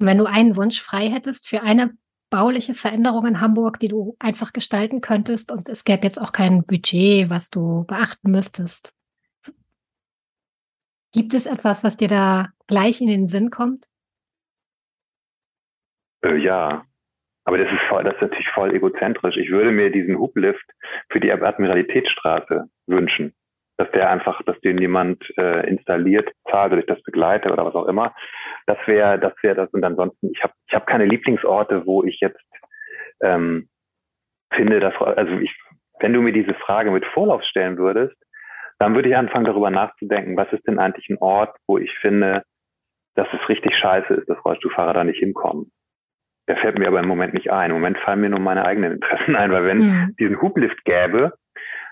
Wenn du einen Wunsch frei hättest für eine bauliche Veränderung in Hamburg, die du einfach gestalten könntest und es gäbe jetzt auch kein Budget, was du beachten müsstest, Gibt es etwas, was dir da gleich in den Sinn kommt? Äh, ja, aber das ist, voll, das ist natürlich voll egozentrisch. Ich würde mir diesen Hublift für die Admiralitätsstraße wünschen, dass der einfach, dass den jemand äh, installiert, zahlt oder ich das begleite oder was auch immer. Das wäre, das wäre das. Und ansonsten, ich habe, ich habe keine Lieblingsorte, wo ich jetzt ähm, finde, dass, also ich, wenn du mir diese Frage mit Vorlauf stellen würdest, dann würde ich anfangen, darüber nachzudenken, was ist denn eigentlich ein Ort, wo ich finde, dass es richtig scheiße ist, dass Rollstuhlfahrer da nicht hinkommen. Der fällt mir aber im Moment nicht ein. Im Moment fallen mir nur meine eigenen Interessen (laughs) ein, weil wenn mhm. diesen Hublift gäbe,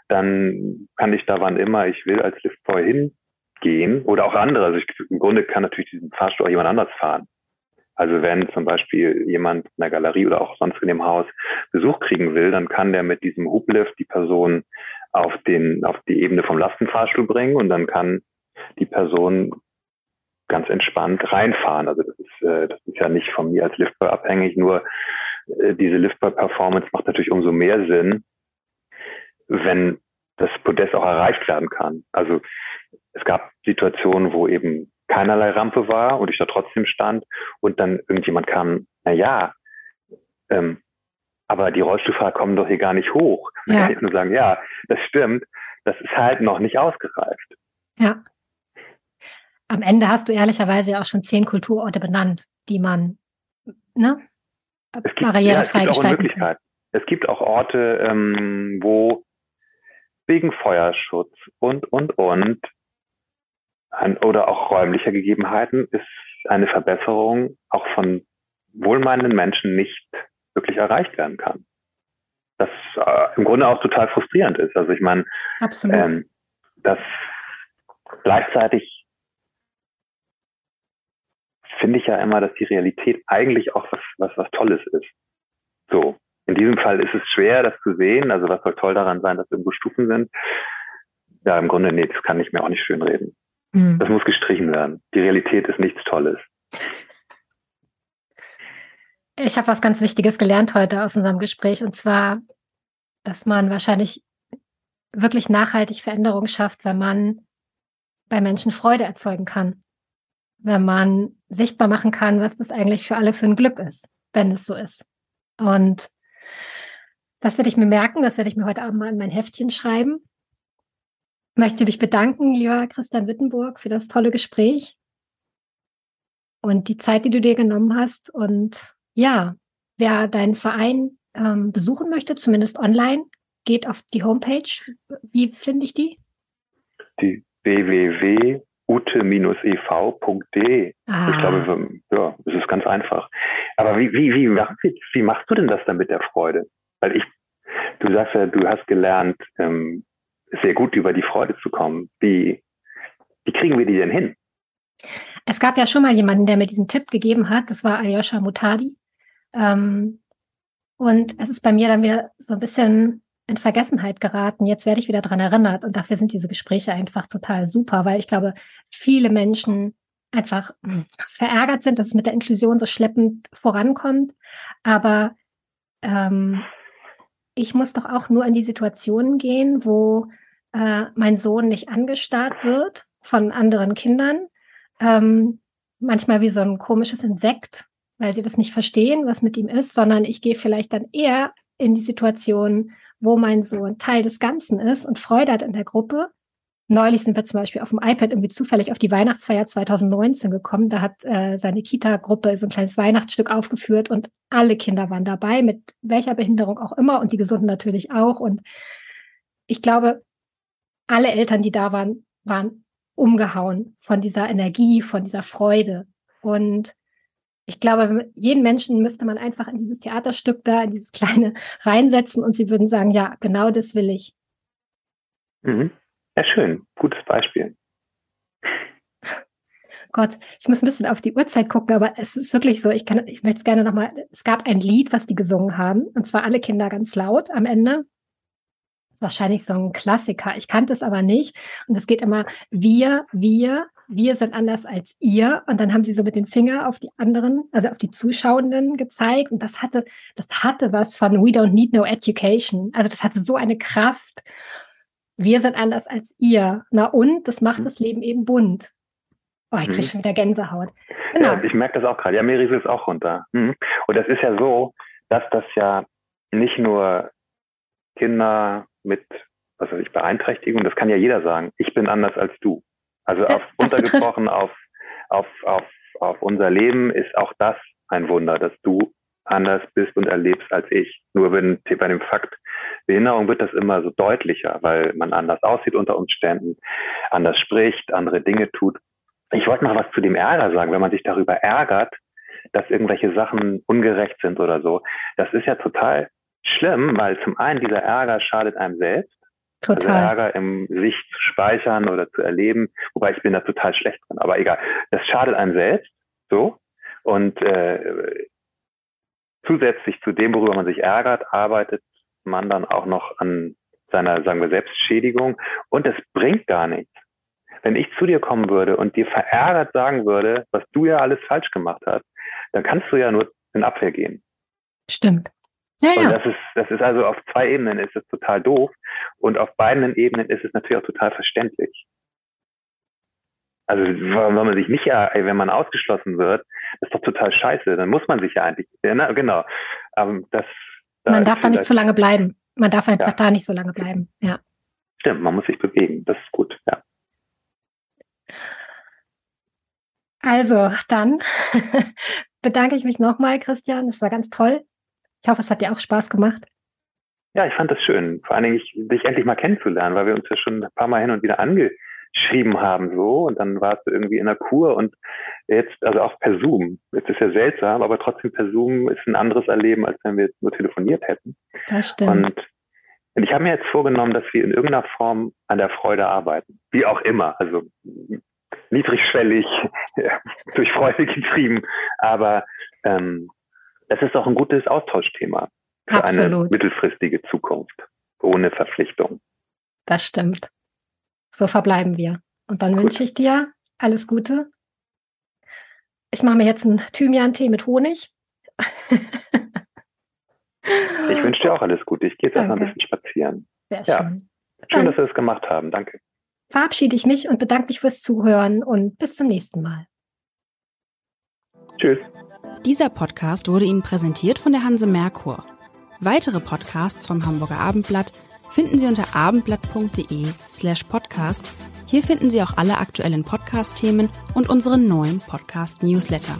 dann kann ich da wann immer ich will als Liftboy hingehen oder auch andere. Also ich, im Grunde kann natürlich diesen Fahrstuhl auch jemand anders fahren. Also wenn zum Beispiel jemand in der Galerie oder auch sonst in dem Haus Besuch kriegen will, dann kann der mit diesem Hublift die Person auf den, auf die Ebene vom Lastenfahrstuhl bringen und dann kann die Person ganz entspannt reinfahren. Also das ist, äh, das ist ja nicht von mir als Liftboy abhängig, nur äh, diese Liftboy-Performance macht natürlich umso mehr Sinn, wenn das Podest auch erreicht werden kann. Also es gab Situationen, wo eben keinerlei Rampe war und ich da trotzdem stand und dann irgendjemand kam, na ja, ähm, aber die Rollstuhlfahrer kommen doch hier gar nicht hoch. Ja. Dann kann ich nur sagen, ja, das stimmt, das ist halt noch nicht ausgereift. Ja. Am Ende hast du ehrlicherweise auch schon zehn Kulturorte benannt, die man ne, es gibt, barrierefrei ja, es gibt auch Möglichkeiten. Es gibt auch Orte, ähm, wo wegen Feuerschutz und, und, und ein, oder auch räumlicher Gegebenheiten ist eine Verbesserung auch von wohlmeinenden Menschen nicht wirklich erreicht werden kann. Das äh, im Grunde auch total frustrierend ist. Also ich meine, ähm, dass gleichzeitig finde ich ja immer, dass die Realität eigentlich auch was, was, was Tolles ist. So. In diesem Fall ist es schwer, das zu sehen. Also was soll toll daran sein, dass irgendwo Stufen sind? Ja, im Grunde, nee, das kann ich mir auch nicht schön reden. Mhm. Das muss gestrichen werden. Die Realität ist nichts Tolles. Ich habe was ganz Wichtiges gelernt heute aus unserem Gespräch und zwar, dass man wahrscheinlich wirklich nachhaltig Veränderungen schafft, wenn man bei Menschen Freude erzeugen kann. Wenn man sichtbar machen kann, was das eigentlich für alle für ein Glück ist, wenn es so ist. Und das werde ich mir merken, das werde ich mir heute Abend mal in mein Heftchen schreiben. Ich möchte mich bedanken, lieber Christian Wittenburg, für das tolle Gespräch und die Zeit, die du dir genommen hast und ja, wer deinen Verein ähm, besuchen möchte, zumindest online, geht auf die Homepage. Wie finde ich die? Die www.ute-ev.de. Ah. Ich glaube, ja, es ist ganz einfach. Aber wie, wie, wie, wie, wie machst du denn das dann mit der Freude? Weil ich, du sagst ja, du hast gelernt, ähm, sehr gut über die Freude zu kommen. Wie, wie kriegen wir die denn hin? es gab ja schon mal jemanden, der mir diesen Tipp gegeben hat. Das war Alyosha Mutadi. Ähm, und es ist bei mir dann wieder so ein bisschen in Vergessenheit geraten. Jetzt werde ich wieder dran erinnert. Und dafür sind diese Gespräche einfach total super, weil ich glaube, viele Menschen einfach hm, verärgert sind, dass es mit der Inklusion so schleppend vorankommt. Aber ähm, ich muss doch auch nur in die Situationen gehen, wo äh, mein Sohn nicht angestarrt wird von anderen Kindern. Ähm, manchmal wie so ein komisches Insekt, weil sie das nicht verstehen, was mit ihm ist, sondern ich gehe vielleicht dann eher in die Situation, wo mein Sohn Teil des Ganzen ist und Freude hat in der Gruppe Neulich sind wir zum Beispiel auf dem iPad irgendwie zufällig auf die Weihnachtsfeier 2019 gekommen. Da hat äh, seine Kita-Gruppe so ein kleines Weihnachtsstück aufgeführt und alle Kinder waren dabei, mit welcher Behinderung auch immer und die Gesunden natürlich auch. Und ich glaube, alle Eltern, die da waren, waren umgehauen von dieser Energie, von dieser Freude. Und ich glaube, jeden Menschen müsste man einfach in dieses Theaterstück da, in dieses kleine reinsetzen und sie würden sagen, ja, genau das will ich. Mhm. Ja, schön. Gutes Beispiel. Gott, ich muss ein bisschen auf die Uhrzeit gucken, aber es ist wirklich so, ich kann, ich möchte es gerne nochmal, es gab ein Lied, was die gesungen haben, und zwar alle Kinder ganz laut am Ende. Das ist wahrscheinlich so ein Klassiker. Ich kannte es aber nicht. Und es geht immer, wir, wir, wir sind anders als ihr. Und dann haben sie so mit dem Finger auf die anderen, also auf die Zuschauenden gezeigt. Und das hatte, das hatte was von We don't need no education. Also das hatte so eine Kraft wir sind anders als ihr. Na und, das macht mhm. das Leben eben bunt. Oh, ich kriege mhm. schon wieder Gänsehaut. Genau. Ja, ich merke das auch gerade. Ja, mir es auch runter. Mhm. Und das ist ja so, dass das ja nicht nur Kinder mit, was weiß ich, Beeinträchtigung, das kann ja jeder sagen. Ich bin anders als du. Also auf, untergebrochen auf, auf, auf, auf unser Leben ist auch das ein Wunder, dass du anders bist und erlebst als ich. Nur wenn, bei dem Fakt Behinderung wird das immer so deutlicher, weil man anders aussieht unter Umständen, anders spricht, andere Dinge tut. Ich wollte noch was zu dem Ärger sagen, wenn man sich darüber ärgert, dass irgendwelche Sachen ungerecht sind oder so. Das ist ja total schlimm, weil zum einen dieser Ärger schadet einem selbst. Also total. Also Ärger im sich zu speichern oder zu erleben, wobei ich bin da total schlecht drin, aber egal. Das schadet einem selbst, so. Und äh, zusätzlich zu dem, worüber man sich ärgert, arbeitet man dann auch noch an seiner, sagen wir, Selbstschädigung. Und es bringt gar nichts. Wenn ich zu dir kommen würde und dir verärgert sagen würde, was du ja alles falsch gemacht hast, dann kannst du ja nur in Abwehr gehen. Stimmt. Ja, ja. Und das ist, das ist also auf zwei Ebenen ist es total doof und auf beiden Ebenen ist es natürlich auch total verständlich. Also wenn man sich nicht, wenn man ausgeschlossen wird, ist doch total scheiße. Dann muss man sich ja eigentlich, ja, na, genau. Ähm, das, da man darf da nicht so lange bleiben. Man darf einfach ja. da nicht so lange bleiben. Ja. Stimmt, man muss sich bewegen. Das ist gut. Ja. Also dann (laughs) bedanke ich mich nochmal, Christian. Das war ganz toll. Ich hoffe, es hat dir auch Spaß gemacht. Ja, ich fand das schön. Vor allen Dingen, dich endlich mal kennenzulernen, weil wir uns ja schon ein paar Mal hin und wieder ange geschrieben haben so und dann warst du irgendwie in der Kur und jetzt, also auch per Zoom. Jetzt ist ja seltsam, aber trotzdem per Zoom ist ein anderes Erleben, als wenn wir jetzt nur telefoniert hätten. Das stimmt. Und, und ich habe mir jetzt vorgenommen, dass wir in irgendeiner Form an der Freude arbeiten. Wie auch immer. Also niedrigschwellig, (laughs) durch Freude getrieben. Aber ähm, das ist auch ein gutes Austauschthema für Absolut. eine mittelfristige Zukunft ohne Verpflichtung. Das stimmt. So verbleiben wir. Und dann Gut. wünsche ich dir alles Gute. Ich mache mir jetzt einen Thymian-Tee mit Honig. (laughs) ich wünsche dir auch alles Gute. Ich gehe jetzt erstmal ein bisschen spazieren. Sehr ja. schön. Schön, dass wir das gemacht haben. Danke. Verabschiede ich mich und bedanke mich fürs Zuhören und bis zum nächsten Mal. Tschüss. Dieser Podcast wurde Ihnen präsentiert von der Hanse Merkur. Weitere Podcasts vom Hamburger Abendblatt finden Sie unter abendblatt.de slash podcast. Hier finden Sie auch alle aktuellen Podcast-Themen und unseren neuen Podcast-Newsletter.